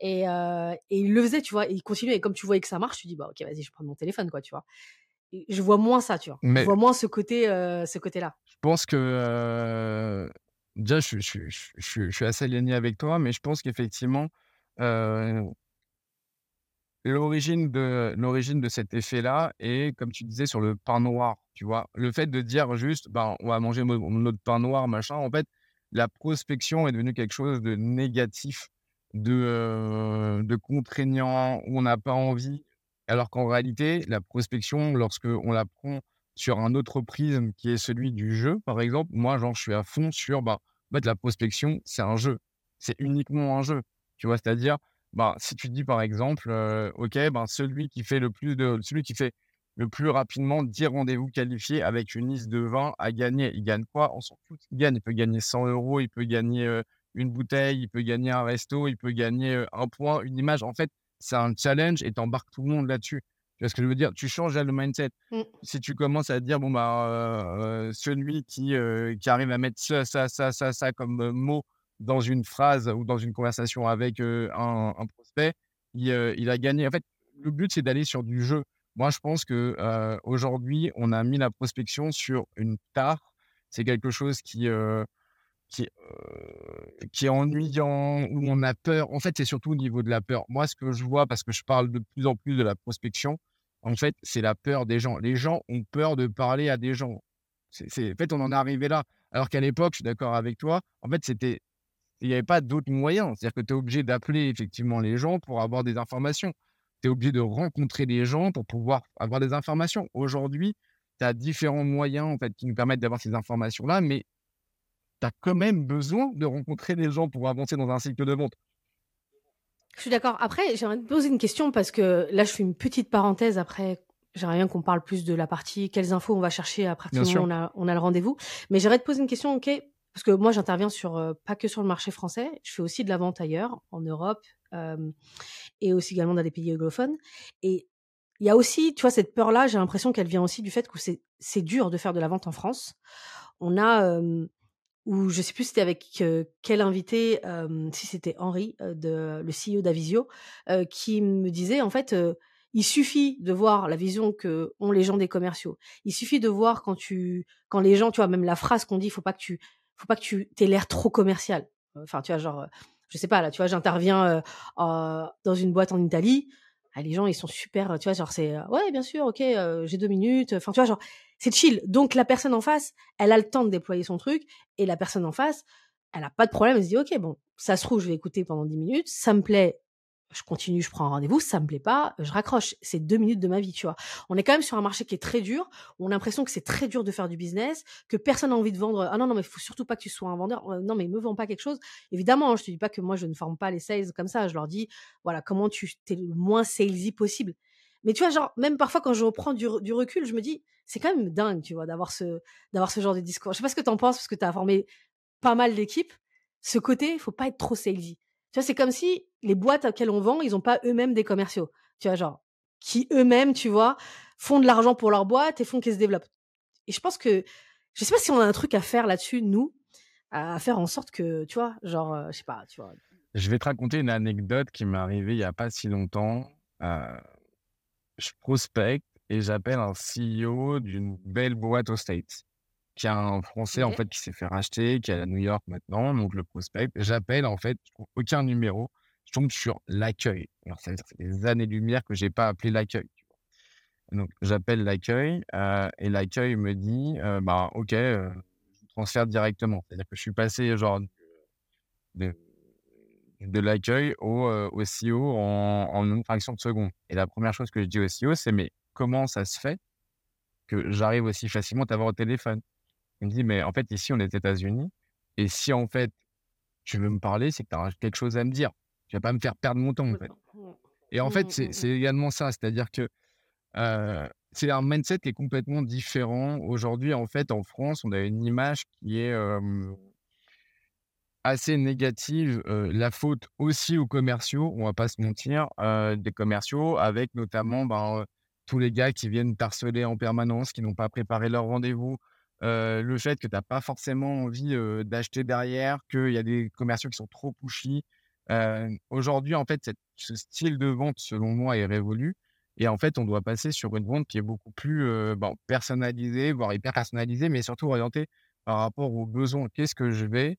Et, euh, et il le faisait, tu vois, et il continuait. Et comme tu voyais que ça marche, tu dis, bah, ok, vas-y, je prends mon téléphone, quoi, tu vois. Et je vois moins ça, tu vois. Je vois moins ce côté, euh, ce côté-là. Je pense que Déjà, je, suis assez aligné avec toi, mais je pense qu'effectivement, l'origine de, l'origine de cet effet-là est, comme tu disais, sur le pain noir. Tu vois, le fait de dire juste, ben, on va manger notre pain noir, machin. En fait, la prospection est devenue quelque chose de négatif, de, de contraignant, où on n'a pas envie. Alors qu'en réalité, la prospection, lorsque on la prend sur un autre prisme qui est celui du jeu, par exemple, moi, genre, je suis à fond sur, bah, en fait, la prospection, c'est un jeu. C'est uniquement un jeu. Tu vois, c'est-à-dire, bah, si tu dis par exemple, euh, OK, ben, celui qui fait le plus de, celui qui fait le plus rapidement 10 rendez-vous qualifiés avec une liste de 20 à gagner. Il gagne quoi On s'en fout. Il gagne. Il peut gagner 100 euros, il peut gagner euh, une bouteille, il peut gagner un resto, il peut gagner euh, un point, une image. En fait, c'est un challenge et tu embarques tout le monde là-dessus. Tu vois ce que je veux dire? Tu changes le mindset. Mmh. Si tu commences à dire, bon, bah, celui qui, qui arrive à mettre ça, ça, ça, ça, ça comme mot dans une phrase ou dans une conversation avec un, prospect, il, a gagné. En fait, le but, c'est d'aller sur du jeu. Moi, je pense que aujourd'hui, on a mis la prospection sur une tare. C'est quelque chose qui, qui, est ennuyant, où on a peur. En fait, c'est surtout au niveau de la peur. Moi, ce que je vois, parce que je parle de plus en plus de la prospection, en fait, c'est la peur des gens. Les gens ont peur de parler à des gens. En fait, on en est arrivé là. Alors qu'à l'époque, je suis d'accord avec toi, en fait, c'était, il n'y avait pas d'autres moyens. C'est-à-dire que tu es obligé d'appeler effectivement les gens pour avoir des informations. Tu es obligé de rencontrer des gens pour pouvoir avoir des informations. Aujourd'hui, tu as différents moyens en fait, qui nous permettent d'avoir ces informations-là, mais tu as quand même besoin de rencontrer des gens pour avancer dans un cycle de vente. Je suis d'accord. Après, j'aimerais te poser une question parce que là, je fais une petite parenthèse. Après, j'aimerais bien qu'on parle plus de la partie quelles infos on va chercher à partir du moment où on a, on a le rendez-vous. Mais j'aimerais te poser une question, ok Parce que moi, j'interviens sur pas que sur le marché français. Je fais aussi de la vente ailleurs, en Europe et aussi également dans des pays anglophones. Et il y a aussi, tu vois, cette peur-là. J'ai l'impression qu'elle vient aussi du fait que c'est dur de faire de la vente en France. On a euh, ou je sais plus c'était avec quel invité, si c'était Henri, le CEO d'Avisio, qui me disait en fait, il suffit de voir la vision que ont les gens des commerciaux. Il suffit de voir quand tu, quand les gens, tu vois, même la phrase qu'on dit, faut pas que tu, faut pas que tu aies l'air trop commercial. Enfin, tu vois, genre, je sais pas là, tu vois, j'interviens dans une boîte en Italie. Ah, les gens, ils sont super, tu vois, genre c'est, ouais, bien sûr, ok, j'ai deux minutes. Enfin, tu vois, genre, c'est chill. Donc la personne en face, elle a le temps de déployer son truc et la personne en face, elle a pas de problème, elle se dit OK, bon, ça se trouve, je vais écouter pendant 10 minutes, ça me plaît, je continue, je prends un rendez-vous, ça me plaît pas, je raccroche. C'est deux minutes de ma vie, tu vois. On est quand même sur un marché qui est très dur, on a l'impression que c'est très dur de faire du business, que personne n'a envie de vendre. Ah non, non, mais il faut surtout pas que tu sois un vendeur. Euh, non, mais me vends pas quelque chose. Évidemment, hein, je te dis pas que moi, je ne forme pas les sales comme ça. Je leur dis, voilà, comment tu es le moins salesy possible. Mais tu vois, genre, même parfois quand je reprends du, du recul, je me dis, c'est quand même dingue, tu vois, d'avoir ce, d'avoir ce genre de discours. Je sais pas ce que tu en penses, parce que tu as formé pas mal d'équipes. Ce côté, il faut pas être trop salesy. C'est comme si les boîtes auxquelles on vend, ils ont pas eux-mêmes des commerciaux. Tu vois, genre, qui eux-mêmes, tu vois, font de l'argent pour leur boîte et font qu'ils se développent. Et je pense que, je sais pas si on a un truc à faire là-dessus, nous, à faire en sorte que, tu vois, genre, euh, je sais pas, tu vois. Je vais te raconter une anecdote qui m'est arrivée il y a pas si longtemps. Euh, je prospecte et j'appelle un CEO d'une belle boîte aux States. Qui est un Français en fait qui s'est fait racheter, qui est à New York maintenant, donc le prospecte. J'appelle en fait, je trouve aucun numéro, je tombe sur l'accueil. Alors ça veut dire fait des années-lumière que j'ai pas appelé l'accueil? Donc j'appelle l'accueil, heu et l'accueil me dit, heu: «Bah OK, heu, je vous transfère directement». C'est-à-dire que je suis passé genre de de l'accueil au, au CEO en en une fraction de seconde et la première chose que je dis au CEO, c'est: «Mais comment ça se fait que j'arrive aussi facilement à t'avoir au téléphone?» Il me dit: «Mais en fait, ici, on est aux États-Unis et si en fait, tu veux me parler, c'est que tu as quelque chose à me dire. Tu vas pas me faire perdre mon temps, en fait» et en Mmh fait, c'est mmh mh. c'est également ça, c'est-à-dire que, c'est un mindset qui est complètement différent. Aujourd'hui, en fait, en France, on a une image qui est, assez négative, la faute aussi aux commerciaux, on va pas se mentir, des commerciaux avec notamment, ben, tous les gars qui viennent t'harceler en permanence, qui n'ont pas préparé leur rendez-vous, le fait que tu as pas forcément envie, d'acheter derrière, qu'il y a des commerciaux qui sont trop pushy. Aujourd'hui, en fait, ce style de vente, selon moi, est révolu et en fait, on doit passer sur une vente qui est beaucoup plus, ben, personnalisée, voire hyper personnalisée, mais surtout orientée par rapport aux besoins. Qu'est-ce que je vais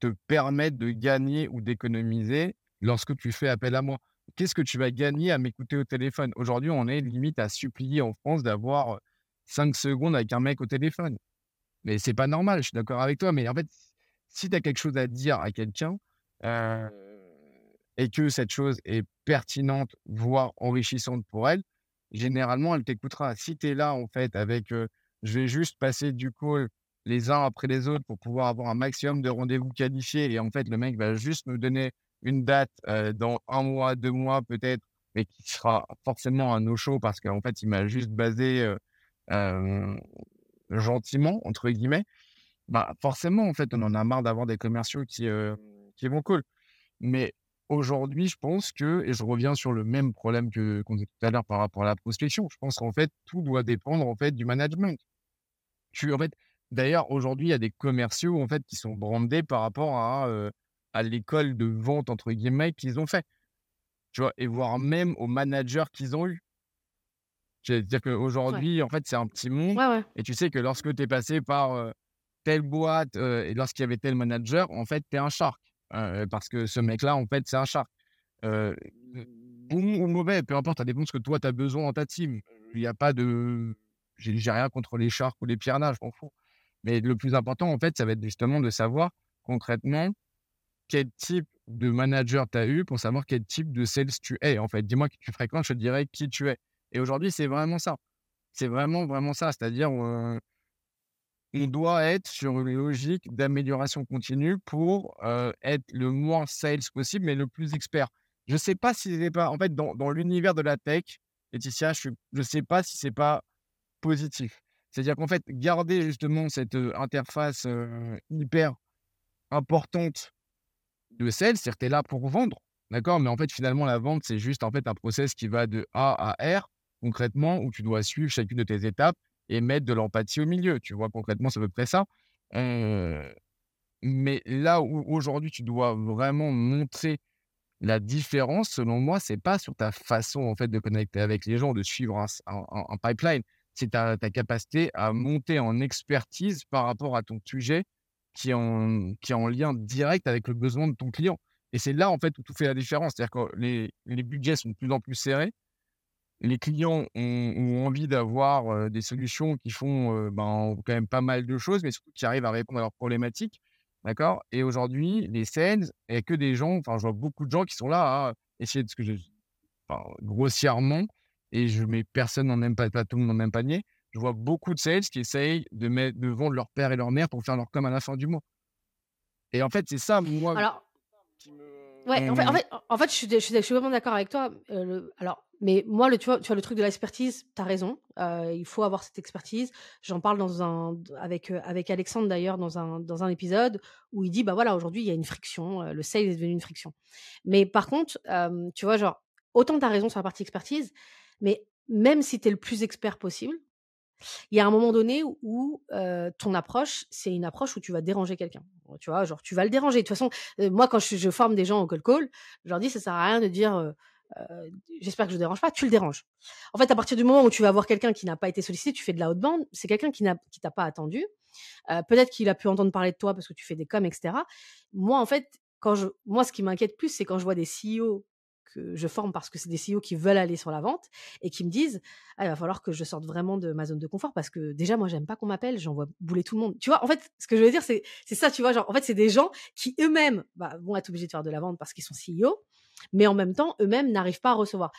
te permettre de gagner ou d'économiser lorsque tu fais appel à moi? Qu'est-ce que tu vas gagner à m'écouter au téléphone? Aujourd'hui, on est limite à supplier en France d'avoir, 5 secondes avec un mec au téléphone. Mais c'est pas normal, je suis d'accord avec toi, mais en fait, si tu as quelque chose à dire à quelqu'un, heu et que cette chose est pertinente, voire enrichissante pour elle, généralement, elle t'écoutera. Si tu es là, en fait, avec, heu, je vais juste passer du call les uns après les autres pour pouvoir avoir un maximum de rendez-vous qualifiés et en fait, le mec va juste me donner une date, heu, dans un mois, 2 mois peut-être, mais qui sera forcément un no-show parce qu'en fait, il m'a juste basé, «gentiment» entre guillemets. Bah, forcément, en fait, on en a marre d'avoir des commerciaux qui, qui vont call. Mais aujourd'hui, je pense que et je reviens sur le même problème que qu'on disait tout à l'heure par rapport à la prospection, je pense qu'en fait, tout doit dépendre, en fait, du management. Tu en fait d'ailleurs, aujourd'hui, il y a des commerciaux, en fait, qui sont brandés par rapport à, à «l'école de vente» entre guillemets qu'ils ont fait, tu vois? Et voire même aux managers qu'ils ont eus. C'est-à-dire Ouais. qu'aujourd'hui, en fait, c'est un petit monde Ouais, ouais. et tu sais que lorsque tu es passé par, telle boîte, et lorsqu'il y avait tel manager, en fait, tu es un shark, parce que ce mec-là, en fait, c'est un shark. Bon ou mauvais, peu importe, ça dépend de ce que toi, tu as besoin dans ta team. Il y a pas de j'ai rien contre les sharks ou les piranhas, je m'en fous. Mais le plus important, en fait, ça va être justement de savoir concrètement quel type de manager tu as eu pour savoir quel type de sales tu es, en fait. Dis-moi qui tu fréquentes, je te dirai qui tu es. Et aujourd'hui, c'est vraiment ça. C'est vraiment, vraiment ça. C'est-à-dire, on doit être sur une logique d'amélioration continue pour, être le moins sales possible, mais le plus expert. Je sais pas si c'est pas en fait, dans l'univers de la tech, Laetitia, je je sais pas si c'est pas positif. C'est-à-dire qu'en fait, garder justement cette, interface, hyper importante de sales, c'est-à-dire que tu es là pour vendre, d'accord? Mais en fait, finalement, la vente, c'est juste en fait un process qui va de A à R, concrètement, où tu dois suivre chacune de tes étapes et mettre de l'empathie au milieu, tu vois? Concrètement, c'est à peu près ça. Mais là où aujourd'hui tu dois vraiment montrer la différence, selon moi, c'est pas sur ta façon, en fait, de connecter avec les gens, de suivre un pipeline. C'est ta ta capacité à monter en expertise par rapport à ton sujet qui est en qui en lien direct avec le besoin de ton client et c'est là, en fait, où tout fait la différence. C'est-à-dire que les les budgets sont de plus en plus serrés. Les clients ont ont envie d'avoir, des solutions qui font, ben, quand même pas mal de choses, mais surtout qui arrivent à répondre à leurs problématiques, d'accord? Et aujourd'hui, les sales, il y a que des gens enfin, je vois beaucoup de gens qui sont là à essayer de ce que je enfin, grossièrement et je mets personne dans le même pa plateau, dans le même panier. Je vois beaucoup de sales qui essayent de mettre de vendre leur père et leur mère pour faire leur com à la fin du mois et en fait, c'est ça, moi, Alors qui Ouais, en fait en fait en fait, je suis dé je suis dé je suis vraiment d'accord avec toi, le alors mais moi, le tu vois tu vois, le truc de l'expertise, tu as raison, heu, il faut avoir cette expertise. J'en parle dans un avec, heu, avec Alexandre d'ailleurs dans un dans un épisode où il dit: «Bah, voilà, aujourd'hui, il y a une friction, le sales est devenu une friction». Mais par contre, tu vois, genre, autant tu as raison sur la partie expertise, mais même si tu es le plus expert possible, il y a un moment donné où heu, ton approche, c'est une approche où tu vas déranger quelqu'un. Tu vois? Genre, tu vas le déranger. De toute façon, heu, moi, quand je forme des gens au cold call, je leur dis: «Ça sert à rien de dire, heu» j'espère que je ne dérange pas, tu le déranges. En fait, à partir du moment où tu vas voir quelqu'un qui n'a pas été sollicité, tu fais de la haute bande, c'est quelqu'un qui n'a qui t'a pas attendu. Peut-être qu'il a pu entendre parler de toi parce que tu fais des coms, etc. Moi, en fait, quand je, moi, ce qui m'inquiète plus, c'est quand je vois des CEO que je forme parce que c'est des CEO qui veulent aller sur la vente et qui me disent ah, il va falloir que je sorte vraiment de ma zone de confort parce que déjà moi j'aime pas qu'on m'appelle j'envoie bouler tout le monde. Tu vois en fait ce que je veux dire c'est c'est ça tu vois genre en fait c'est des gens qui eux-mêmes bah, vont être obligés de faire de la vente parce qu'ils sont CEO mais en même temps eux-mêmes n'arrivent pas à recevoir.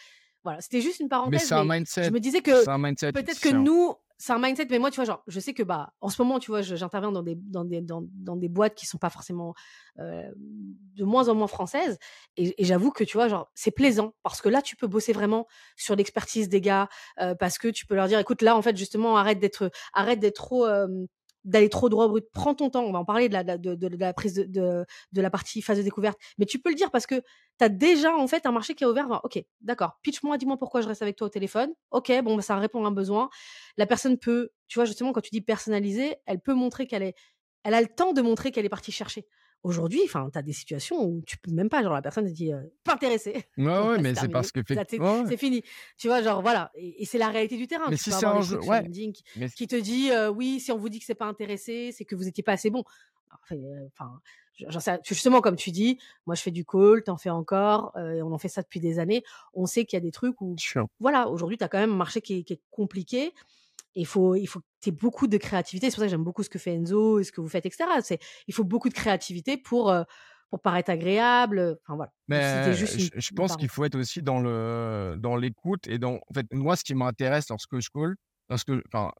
Voilà c'était juste une parenthèse mais c'est un mindset. je me disais que peut-être que nous c'est un mindset, mais moi, tu vois, genre, je sais que, bah, en ce moment, tu vois, j'interviens dans des, dans des, dans, des boîtes qui sont pas forcément euh, de moins en moins françaises. Et, j'avoue que, tu vois, genre, c'est plaisant parce que là, tu peux bosser vraiment sur l'expertise des gars, euh, parce que tu peux leur dire, écoute, là, en fait, justement, arrête d'être, arrête d'être trop, euh, d'aller trop droit au brut. Prends ton temps. On va en parler de la, de, de, la prise de, de, la partie phase de découverte. Mais tu peux le dire parce que tu as déjà en fait un marché qui est ouvert. ok, d'accord. Pitch-moi, dis-moi pourquoi je reste avec toi au téléphone. Ok, bon, bah, ça répond à un besoin. La personne peut, tu vois, justement, quand tu dis personnaliser, elle peut montrer qu'elle est, elle a le temps de montrer qu'elle est partie chercher. Aujourd'hui, enfin, tu as des situations où tu peux même pas, genre la personne te dit pas intéressé. Ouais, ouais, mais c'est parce que c'est fini. Tu vois, genre voilà, et, c'est la réalité du terrain. Mais si c'est un jeu, ouais. qui, te dit oui, si on vous dit que c'est pas intéressé, c'est que vous étiez pas assez bon. Enfin, justement comme tu dis, moi je fais du call, t'en fais encore, et on en fait ça depuis des années. On sait qu'il y a des trucs où, voilà, aujourd'hui tu as quand même un marché qui est compliqué il faut, il faut que tu aies beaucoup de créativité. C'est pour ça que j'aime beaucoup ce que fait Enzo et ce que vous faites, etc. C'est, il faut beaucoup de créativité pour, euh, pour paraître agréable. Enfin, voilà. Mais je, pense qu'il faut être aussi dans, le, dans l'écoute et dans. En fait, moi, ce qui m'intéresse lorsque je call, lorsque, enfin,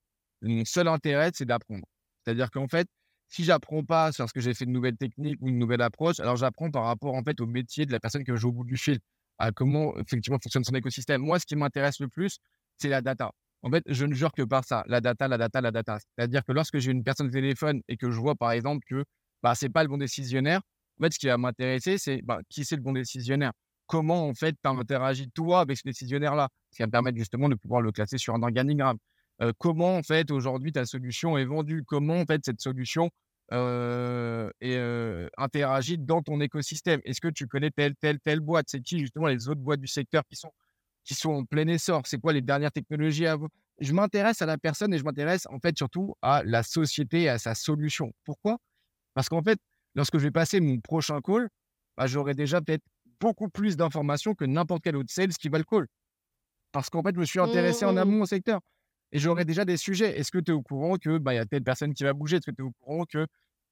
mon seul intérêt, c'est d'apprendre. C'est-à-dire qu'en fait, si j'apprends pas sur ce que j'ai fait de nouvelles techniques ou une nouvelle approche, alors j'apprends par rapport en fait au métier de la personne que joue au bout du fil, à comment effectivement fonctionne son écosystème. Moi, ce qui m'intéresse le plus, c'est la data. En fait, je ne jure que par ça, la data, la data, la data. C'est-à-dire que lorsque j'ai une personne au téléphone et que je vois, par exemple, que bah, ce n'est pas le bon décisionnaire, en fait, ce qui va m'intéresser, c'est bah, qui c'est le bon décisionnaire? Comment, en fait, interagis, toi, avec ce décisionnaire-là? Ce qui va me permettre justement de pouvoir le classer sur un organigramme. Euh, comment, en fait, aujourd'hui, ta solution est vendue? Comment, en fait, cette solution euh, euh, interagit dans ton écosystème? Est-ce que tu connais telle, telle, telle boîte? C'est qui, justement, les autres boîtes du secteur qui sont qui sont en plein essor. C'est quoi les dernières technologies à vous Je m'intéresse à la personne et je m'intéresse en fait surtout à la société et à sa solution. Pourquoi? Parce qu'en fait, lorsque je vais passer mon prochain call, bah, j'aurai déjà peut-être beaucoup plus d'informations que n'importe quel autre sales qui va le call. Parce qu'en fait, je me suis intéressé en mmh. amont au secteur. Et j'aurai déjà des sujets. Est-ce que tu es au courant que bah, y a telle personne qui va bouger? Est-ce que tu es au courant que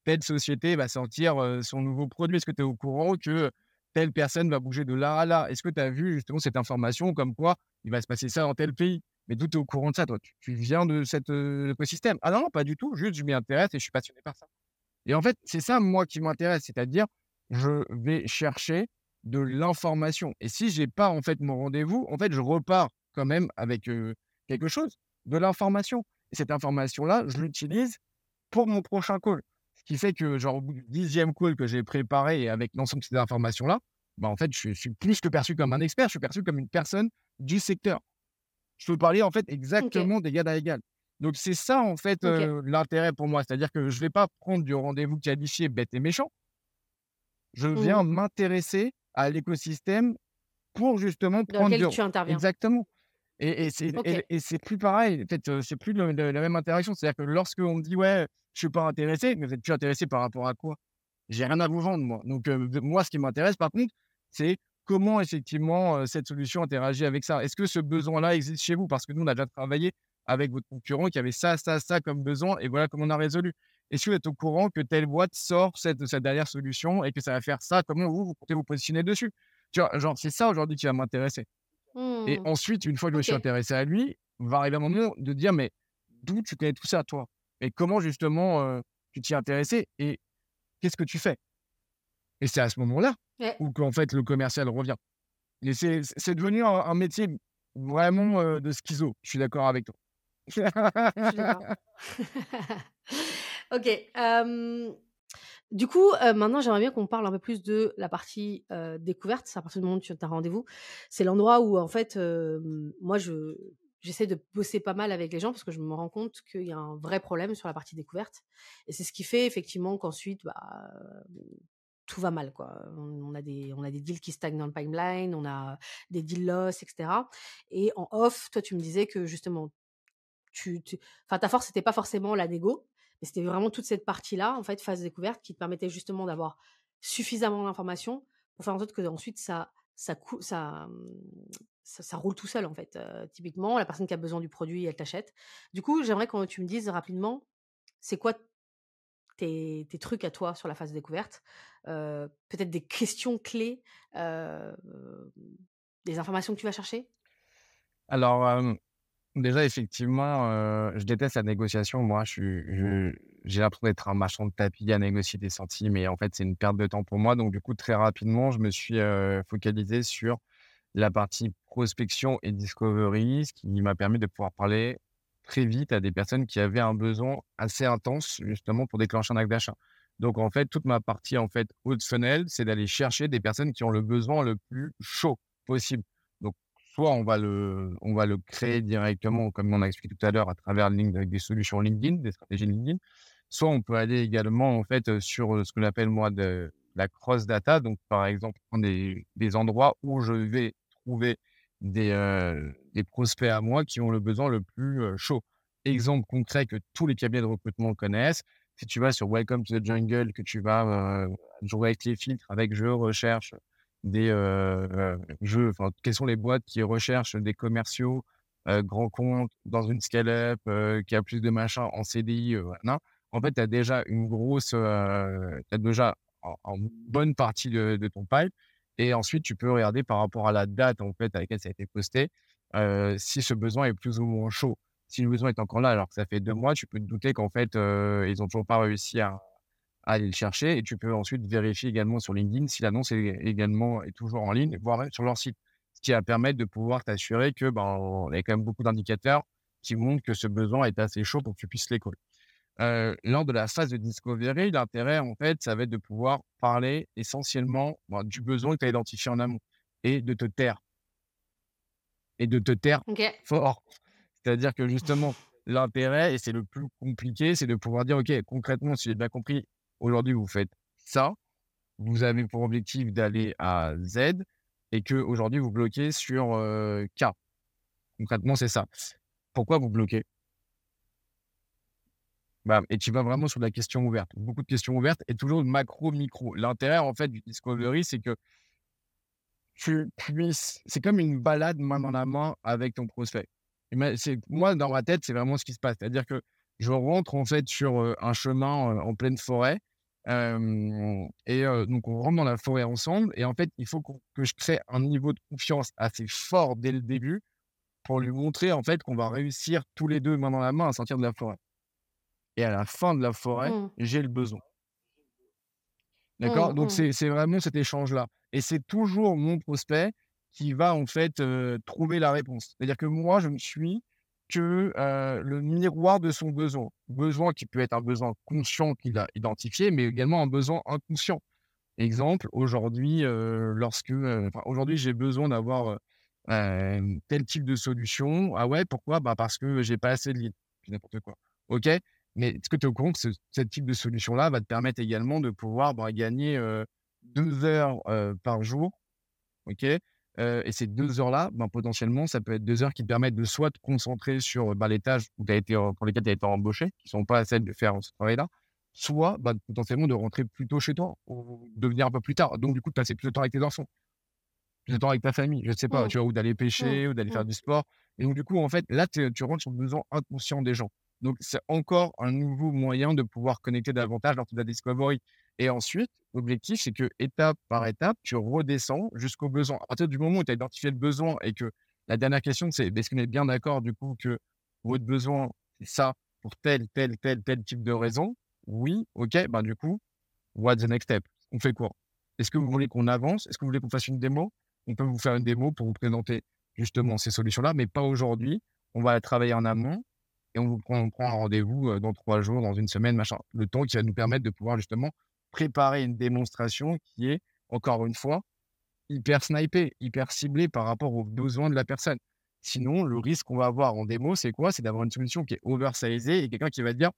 telle société va sortir son nouveau produit? Est-ce que tu es au courant que telle personne va bouger de là à là. Est-ce que tu as vu justement cette information comme quoi il va se passer ça dans tel pays? Mais d'où tu es au courant de ça, toi tu, viens de cet écosystème. Ah non, non, pas du tout. Juste, je m'y intéresse et je suis passionné par ça. Et en fait, c'est ça, moi, qui m'intéresse. C'est-à-dire, je vais chercher de l'information. Et si j'ai pas, en fait, mon rendez-vous, en fait, je repars quand même avec quelque chose, de l'information. Et cette information-là, je l'utilise pour mon prochain call qui fait que, genre, au bout du dixième call que j'ai préparé et avec l'ensemble de ces informations-là, bah, en fait, je, suis plus que perçu comme un expert, je suis perçu comme une personne du secteur. Je peux parler, en fait, exactement d'égal à égal. Donc, c'est ça, en fait, euh, l'intérêt pour moi. C'est-à-dire que je ne vais pas prendre du rendez-vous qualifié bête et méchant. Je viens mmh. m'intéresser à l'écosystème pour justement prendre du... tu interviens. Exactement. Et, et c'est plus pareil. En fait, c'est plus la même interaction. C'est-à-dire que lorsqu'on me dit, ouais, je suis pas intéressé, mais vous êtes plus intéressé par rapport à quoi? J'ai rien à vous vendre, moi. Donc, moi, ce qui m'intéresse, par contre, c'est comment effectivement cette solution interagit avec ça. Est-ce que ce besoin-là existe chez vous? Parce que nous, on a déjà travaillé avec votre concurrent qui avait ça, ça, ça comme besoin, et voilà comment on a résolu. Est-ce que vous êtes au courant que telle boîte sort cette, cette dernière solution et que ça va faire ça? Comment vous, vous comptez vous positionner dessus? Tu vois, genre, c'est ça aujourd'hui qui va m'intéresser. Et mmh. ensuite, une fois que je me suis intéressé à lui, va arriver un moment de dire, mais d'où tu connais tout ça, toi? Et comment justement tu t'y es intéressé et qu'est-ce que tu fais? Et c'est à ce moment-là où qu'en fait le commercial revient. Et c'est devenu un, métier vraiment de schizo. Je suis d'accord avec toi. ok. Du coup, maintenant, j'aimerais bien qu'on parle un peu plus de la partie découverte. C'est à partir du moment où tu as rendez-vous. C'est l'endroit où, en fait, moi, je, j'essaie de bosser pas mal avec les gens parce que je me rends compte qu'il y a un vrai problème sur la partie découverte. Et c'est ce qui fait effectivement qu'ensuite, bah, tout va mal. Quoi. On, a des, on a des deals qui stagnent dans le pipeline, on a des deals loss, etc. Et en off, toi, tu me disais que justement, tu, enfin, ta force, n'était pas forcément la négo, mais c'était vraiment toute cette partie-là, en fait, phase découverte, qui te permettait justement d'avoir suffisamment d'informations pour faire en sorte que ensuite ça, ça, ça, roule tout seul, en fait. typiquement, la personne qui a besoin du produit, elle t'achète. Du coup, j'aimerais que tu me dises rapidement, c'est quoi tes, trucs à toi sur la phase découverte, peut-être des questions clés, des informations que tu vas chercher? Alors, déjà, effectivement, je déteste la négociation. Moi, je j'ai l'impression d'être un marchand de tapis à négocier des centimes, mais en fait, c'est une perte de temps pour moi. Donc, du coup, très rapidement, je me suis focalisé sur la partie prospection et discovery, ce qui m'a permis de pouvoir parler très vite à des personnes qui avaient un besoin assez intense justement pour déclencher un acte d'achat. Donc en fait, toute ma partie en fait haut de funnel, c'est d'aller chercher des personnes qui ont le besoin le plus chaud possible. Donc soit on va le, on va le créer directement, comme on a expliqué tout à l'heure, à travers des solutions LinkedIn, des stratégies LinkedIn. Soit on peut aller également en fait sur ce que j'appelle moi de la cross data. Donc par exemple, des, des endroits où je vais trouver des, des prospects à moi qui ont le besoin le plus chaud. Exemple concret que tous les cabinets de recrutement connaissent. Si tu vas sur Welcome to the Jungle, que tu vas jouer avec les filtres, avec je recherche des jeux, enfin, quelles sont les boîtes qui recherchent des commerciaux grands comptes dans une scale-up qui a plus de machin en CDI, non. En fait, tu as déjà une grosse, tu as déjà une bonne partie de, ton pipe et ensuite, tu peux regarder par rapport à la date en fait à laquelle ça a été posté, si ce besoin est plus ou moins chaud. Si le besoin est encore là, alors que ça fait deux mois, tu peux te douter qu'en fait, ils n'ont toujours pas réussi à, aller le chercher. Et tu peux ensuite vérifier également sur LinkedIn si l'annonce est également est toujours en ligne, voire sur leur site. Ce qui va permettre de pouvoir t'assurer que ben, a quand même beaucoup d'indicateurs qui montrent que ce besoin est assez chaud pour que tu puisses l'écouler lors de la phase de discovery, l'intérêt, en fait, ça va être de pouvoir parler essentiellement du besoin que tu as identifié en amont et de te taire. Et de te taire fort. C'est-à-dire que justement, l'intérêt, et c'est le plus compliqué, c'est de pouvoir dire, OK, concrètement, si j'ai bien compris, aujourd'hui, vous faites ça, vous avez pour objectif d'aller à Z et que aujourd'hui vous bloquez sur K. Concrètement, c'est ça. Pourquoi vous bloquez? Et tu vas vraiment sur la question ouverte. Beaucoup de questions ouvertes et toujours macro-micro. L'intérêt, en fait, du discovery, c'est que tu puisses. C'est comme une balade main dans la main avec ton prospect. Moi, dans ma tête, c'est vraiment ce qui se passe. C'est-à-dire que je rentre, en fait, sur un chemin en pleine forêt. et donc, on rentre dans la forêt ensemble. Et en fait, il faut que je crée un niveau de confiance assez fort dès le début pour lui montrer, en fait, qu'on va réussir tous les deux, main dans la main, à sortir de la forêt et à la fin de la forêt, mmh. j'ai le besoin. D'accord? Mmh, Donc, mmh. c'est vraiment cet échange-là. Et c'est toujours mon prospect qui va en fait trouver la réponse. C'est-à-dire que moi, je ne suis que le miroir de son besoin. Besoin qui peut être un besoin conscient qu'il a identifié, mais également un besoin inconscient. Exemple, aujourd'hui, lorsque aujourd'hui j'ai besoin d'avoir tel type de solution. Ah ouais, pourquoi? Bah Parce que j'ai pas assez de leads. N'importe quoi. OK? Mais est-ce que tu es au courant que ce, type de solution-là va te permettre également de pouvoir bah, gagner deux heures par jour OK? Et ces deux heures-là, ben, potentiellement, ça peut être deux heures qui te permettent de soit te concentrer sur bah, les tâches où as été, pour lesquelles tu as été embauché, qui ne sont pas celles de faire ce travail-là, soit bah, potentiellement de rentrer plus tôt chez toi ou de venir un peu plus tard. Donc, du coup, de passer plus de temps avec tes enfants, plus de temps avec ta famille, je ne sais pas, mmh. tu vois, ou d'aller pêcher, mmh. ou d'aller faire mmh. du sport. Et donc, du coup, en fait, là, tu rentres sur le besoin inconscient des gens. Donc, c'est encore un nouveau moyen de pouvoir connecter davantage lors de la discovery. Et ensuite, l'objectif, c'est que étape par étape, tu redescends jusqu'au besoin. À partir du moment où tu as identifié le besoin et que la dernière question, c'est est-ce qu'on est bien d'accord du coup que votre besoin, c'est ça pour tel, tel, tel, tel type de raison? Oui, ok, ben du coup, what's the next step? On fait quoi? Est-ce que vous voulez qu'on avance? Est-ce que vous voulez qu'on fasse une démo? On peut vous faire une démo pour vous présenter justement ces solutions-là, mais pas aujourd'hui. On va travailler en amont et on on prend un rendez-vous dans trois jours, dans une semaine, machin. Le temps qui va nous permettre de pouvoir justement préparer une démonstration qui est, encore une fois, hyper snipée, hyper ciblée par rapport aux besoins de la personne. Sinon, le risque qu'on va avoir en démo, c'est quoi? C'est d'avoir une solution qui est oversizée et quelqu'un qui va dire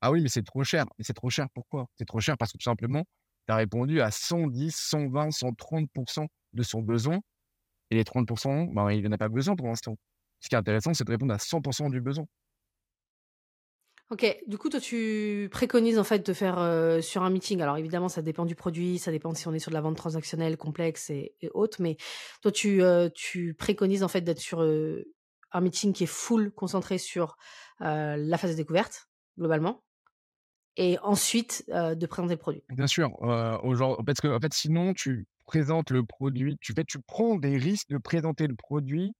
Ah oui, mais c'est trop cher. Mais c'est trop cher, pourquoi? C'est trop cher parce que tout simplement, tu as répondu à 110-120-130 de son besoin et les 30% ben, il en a pas besoin pour l'instant. Ce qui est intéressant, c'est de répondre à 100% du besoin. OK. Du coup, toi, tu préconises, en fait, de faire, heu, sur un meeting alors évidemment, ça dépend du produit, ça dépend si on est sur de la vente transactionnelle complexe et autres, mais toi, tu, heu, tu préconises, en fait, d'être sur, heu, un meeting qui est full concentré sur, la phase de découverte, globalement et ensuite, de présenter le produit? Bien sûr, parce qu'en fait, sinon tu présentes le produit, tu fais tu prends des risques de présenter le produit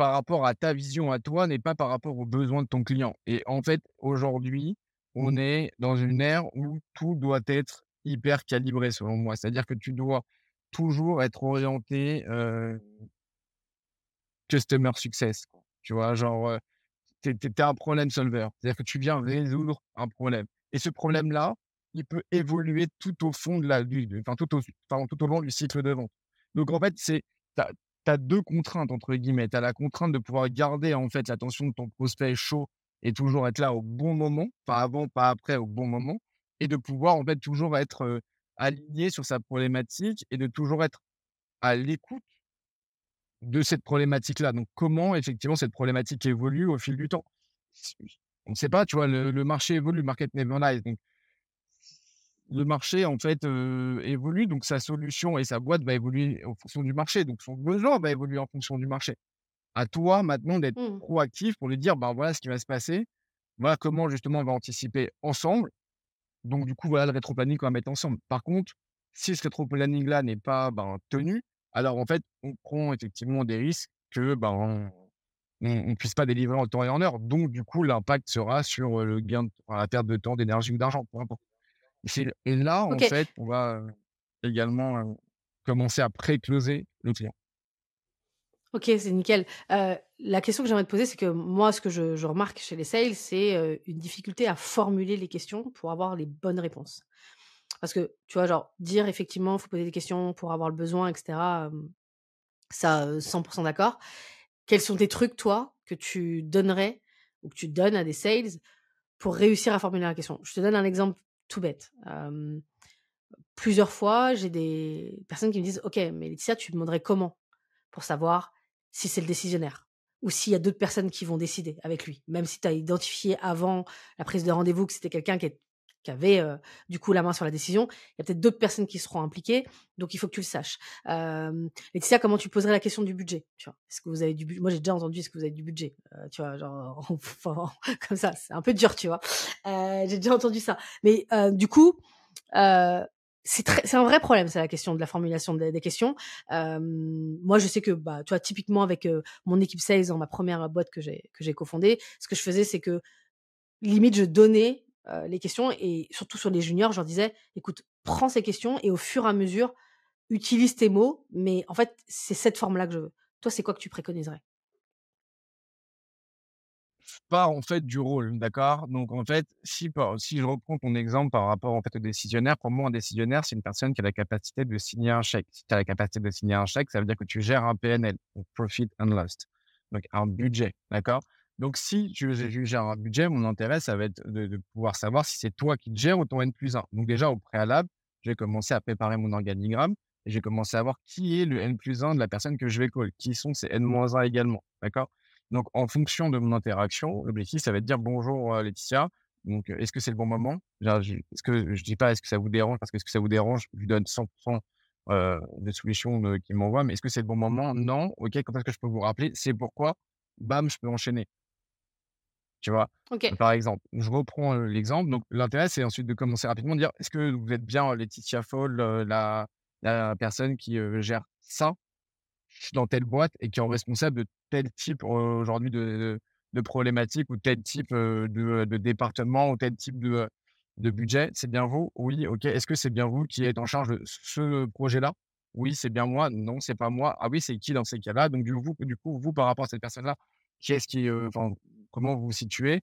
par rapport à ta vision à toi, mais pas par rapport aux besoins de ton client et en fait, aujourd'hui, on est dans une ère où tout doit être hyper calibré selon moi. C'est-à-dire que tu dois toujours être orienté, customer success, quoi. Tu vois? Genre, heu, tu es un problem solver. C'est-à-dire que tu viens résoudre un problème et ce problème-là, il peut évoluer tout au fond de la du enfin tout au pardon, tout au long du cycle de vente. Donc en fait, c'est tu as 2 contraintes entre guillemets. Tu as la contrainte de pouvoir garder en fait l'attention de ton prospect chaud et toujours être là au bon moment, pas avant, pas après, au bon moment et de pouvoir en fait toujours être, aligné sur sa problématique et de toujours être à l'écoute de cette problématique-là. Donc comment effectivement cette problématique évolue au fil du temps? On ne sait pas, tu vois? Le le marché évolue, le market never lies, donc le marché en fait, évolue, donc sa solution et sa boîte va évoluer en fonction du marché, donc son besoin va évoluer en fonction du marché. À toi maintenant d'être Mmh. proactif pour lui dire: «Ben, voilà ce qui va se passer, voilà comment justement on va anticiper ensemble». Donc du coup, voilà le rétro-planning qu'on va mettre ensemble. Par contre, si ce rétro-planning-là n'est pas, ben, tenu, alors en fait, on prend effectivement des risques que, ben, on on puisse pas délivrer en temps et en heure. Donc du coup, l'impact sera sur, le gain de la perte de temps, d'énergie ou d'argent, peu importe. Et là, en fait, on va, également, commencer à pré-closer le client. OK, c'est nickel. La question que j'aimerais te poser, c'est que moi, ce que je je remarque chez les sales, c'est, une difficulté à formuler les questions pour avoir les bonnes réponses. Parce que, tu vois, genre, dire effectivement, faut poser des questions pour avoir le besoin et cetera, hem, ça, heu, 100 d'accord. Quels sont tes trucs, toi, que tu donnerais ou que tu donnes à des sales pour réussir à formuler la question? Je te donne un exemple tout bête. Plusieurs fois, j'ai des personnes qui me disent: «OK, mais Laetitia, tu demanderais comment pour savoir si c'est le décisionnaire ou s'il y a d'autres personnes qui vont décider avec lui?» même si tu as identifié avant la prise de rendez-vous que c'était quelqu'un qui est qui avait, heu, du coup, la main sur la décision. Il y a peut-être d'autres personnes qui seront impliquées, donc il faut que tu le saches. Hem, Laetitia, comment tu poserais la question du budget? Tu vois? Est-ce que vous avez du budget moi, j'ai déjà entendu: «Est-ce que vous avez du budget?» heu, tu vois? Genre, comme ça, c'est un peu dur, tu vois? J'ai déjà entendu ça. Mais, du coup, c'est très c'est un vrai problème, c'est la question de la formulation des des questions. Moi, je sais que, bah, tu vois, typiquement avec, mon équipe sales dans ma première boîte que j'ai que j'ai cofondée, ce que je faisais, c'est que limite, je donnais, heu, les questions et surtout sur les juniors, je leur disais: «Écoute, prends ces questions et au fur et à mesure, utilise tes mots, mais en fait, c'est cette forme-là que je veux». Toi, c'est quoi que tu préconiserais? Pas en fait du rôle, d'accord? Donc en fait, si si je reprends ton exemple par rapport en fait au décisionnaire, pour moi un décisionnaire, c'est une personne qui a la capacité de signer un chèque. Si tu as la capacité de signer un chèque, ça veut dire que tu gères un PNL, profit and loss, donc un budget, d'accord? Donc si tu gères un budget, mon intérêt, ça va être de de pouvoir savoir si c'est toi qui le gères ou ton N+1. Donc déjà au préalable, je vais commencer à préparer mon organigramme et je vais commencer à voir qui est le N+1 de la personne que je vais call, qui sont ses N-1 également, d'accord? Donc, en fonction de mon interaction, l'objectif, ça va être de dire: «Bonjour, heu, Laetitia, donc est-ce que c'est le bon moment?» genre je est-ce que je dis pas: «Est-ce que ça vous dérange?» parce que «Est-ce que ça vous dérange?» je lui donne 100 heu, des solutions, qu'il m'envoie, mais «Est-ce que c'est le bon moment?» «Non». «OK, quand est-ce que je peux vous rappeler?» «C'est pourquoi». Bam, je peux enchaîner, tu vois? Par exemple, je reprends, l'exemple, donc l'intérêt, c'est ensuite de commencer rapidement, de dire: «Est-ce que vous êtes bien, Laetitia Fall, heu, la la personne qui, gère ça?» dans telle boîte et qui est responsable de tel type, aujourd'hui de de de problématique ou tel type, de, département ou tel type de, budget? C'est bien vous? Oui, OK. Est-ce que c'est bien vous qui êtes en charge de ce projet-là? Oui, c'est bien moi. Non, c'est pas moi. Ah oui, c'est qui dans ces cas-là? Donc du coup du coup, vous, par rapport à cette personne-là, comment vous vous situez?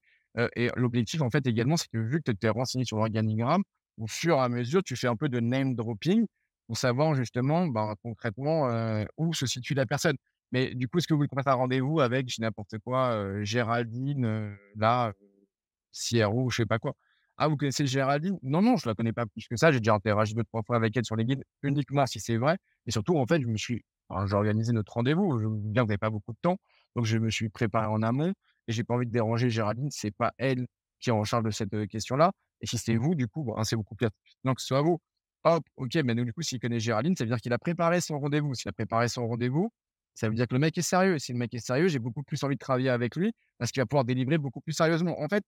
Et l'objectif, en fait, également, c'est que vu que tu t'es renseigné sur l'organigramme, au fur et à mesure, tu fais un peu de name dropping pour savoir justement, ben, concrètement, où se situe la personne. Mais du coup, est-ce que vous fasse un rendez-vous avec, je n'importe quoi, Géraldine, heu, là, CRO je sais pas quoi? «Ah, vous connaissez Géraldine?» «Non, non, je la connais pas plus que ça, j'ai déjà interagi 2-3 fois avec elle sur les guides, uniquement si c'est vrai» et surtout, en fait, je me suis j'ai organisé notre rendez-vous, je me bien que vous avez pas beaucoup de temps, donc je me suis préparé en amont et j'ai pas envie de déranger Géraldine, c'est pas elle qui est en charge de cette, question-là et si c'est vous, du coup, ben, c'est beaucoup plus pertinent que ce soit vous. Hop, OK, mais donc du coup, s'il connaît Géraldine, ça veut dire qu'il a préparé son rendez-vous. S'il a préparé son rendez-vous, ça veut dire que le mec est sérieux. Et si le mec est sérieux, j'ai beaucoup plus envie de travailler avec lui parce qu'il va pouvoir délivrer beaucoup plus sérieusement. En fait,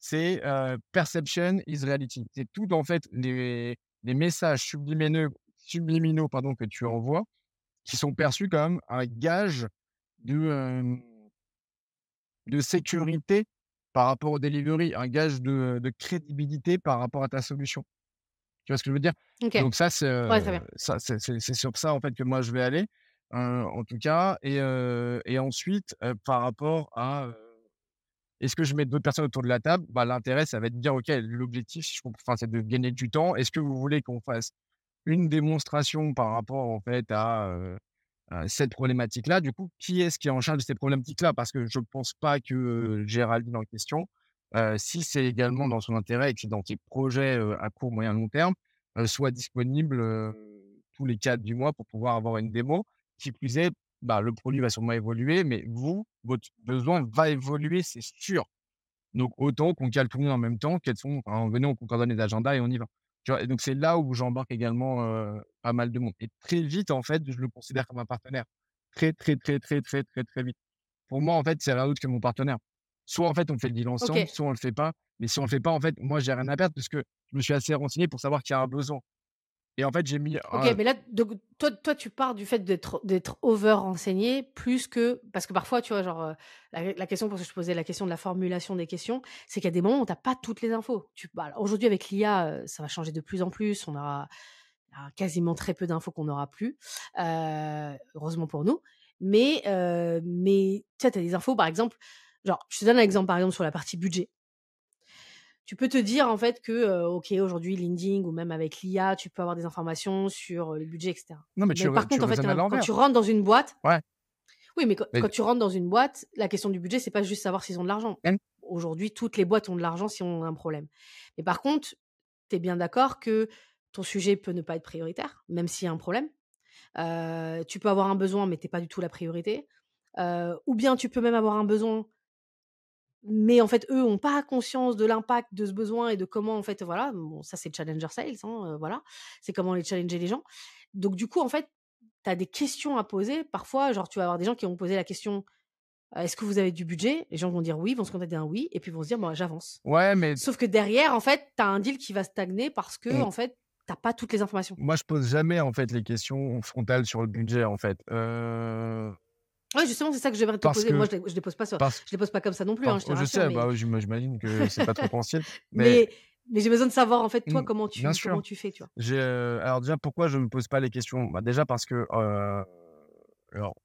c'est, perception is reality. C'est tout, en fait, les les messages sublimineux subliminaux, pardon, que tu envoies, qui sont perçus comme un gage de, sécurité par rapport au delivery, un gage de de crédibilité par rapport à ta solution. Tu vois ce que je veux dire? Donc ça, c'est, Ouais, sur ça, en fait, que moi je vais aller, en tout cas et ensuite, par rapport à, est-ce que je mets d'autres personnes autour de la table? Bah, l'intérêt, ça va être de dire: «OK, l'objectif, c'est de gagner du temps. Est-ce que vous voulez qu'on fasse une démonstration par rapport, en fait, à cette problématique-là?» du coup, qui est-ce qui est en charge de ces problématiques-là? Parce que je pense pas que, heu, Géraldine en question, heu, si c'est également dans son intérêt et que c'est dans ses projets, à court, moyen, long terme, soit disponible, tous les 4 du mois pour pouvoir avoir une démo. Qui plus est, bah, le produit va sûrement évoluer, mais vous, votre besoin va évoluer, c'est sûr. Donc autant qu'on cale tout le monde en même temps, quels sont enfin, venez, on concorde les agendas et on y va. Tu vois? Et donc c'est là où j'embarque également, pas mal de monde et très vite, en fait, je le considère comme un partenaire. Très, très, très, très, très, très, très vite. Pour moi, en fait, c'est rien d'autre que mon partenaire. Soit, en fait, on fait le deal ensemble, soit on le fait pas. Mais si on le fait pas, en fait, moi, j'ai rien à perdre parce que je me suis assez renseigné pour savoir qu'il y a un besoin et en fait, j'ai mis OK, mais là, donc toi toi, tu pars du fait d'être d'être over renseigné plus que parce que parfois, tu vois, genre, heu, la la question pour que je te posais la question de la formulation des questions, c'est qu'il y a des moments où tu as pas toutes les infos. Tu bah, aujourd'hui avec l'IA, heu, ça va changer de plus en plus, on aura aura quasiment très peu d'infos qu'on n'aura plus, heu, heureusement pour nous. Mais mais tu sais, tu as des infos, par exemple, genre, je te donne un exemple, par exemple, sur la partie budget. Tu peux te dire en fait que, OK, aujourd'hui LinkedIn ou même avec l'IA, tu peux avoir des informations sur, heu, le budget et cetera. non, mais tu Mais par tu contre, en fait, quand tu rentres dans une boîte Ouais, oui, mais quand mais quand tu rentres dans une boîte, la question du budget, c'est pas juste savoir s'ils ont de l'argent. mmh, Aujourd'hui, toutes les boîtes ont de l'argent si on a un problème. Mais par contre, tu es bien d'accord que ton sujet peut ne pas être prioritaire, même s'il y a un problème. Tu peux avoir un besoin, mais tu es pas du tout la priorité. Ou bien tu peux même avoir un besoin mais en fait, eux ont pas conscience de l'impact de ce besoin et de comment en fait, voilà, bon ça c'est challenger sales, hein, heu, voilà. C'est comment les challenger les gens. Donc du coup, en fait, tu as des questions à poser. Parfois, genre, tu vas avoir des gens qui vont poser la question: «Heu, est-ce que vous avez du budget?» les gens vont dire: «Oui», vont se contenter d'un «oui» et puis vont se dire: «Bah, j'avance». ouais, mais Sauf que derrière, en fait, tu as un deal qui va stagner parce que mmh, en fait, tu pas toutes les informations. moi, je pose jamais, en fait, les questions frontales sur le budget, en fait, heu, Ouais, justement, c'est ça que je devrais te parce poser. Moi, je je les pose pas sur parce je les pose pas comme ça non plus, hein, je sais, bah, mais oui, j'ima j'imagine que c'est pas trop sensible, mais mais mais j'ai besoin de savoir, en fait, toi, mmh, comment bien tu sûr. comment tu fais, tu vois? Heu, alors déjà, pourquoi je me pose pas les questions? Bah, déjà parce que, heu, alors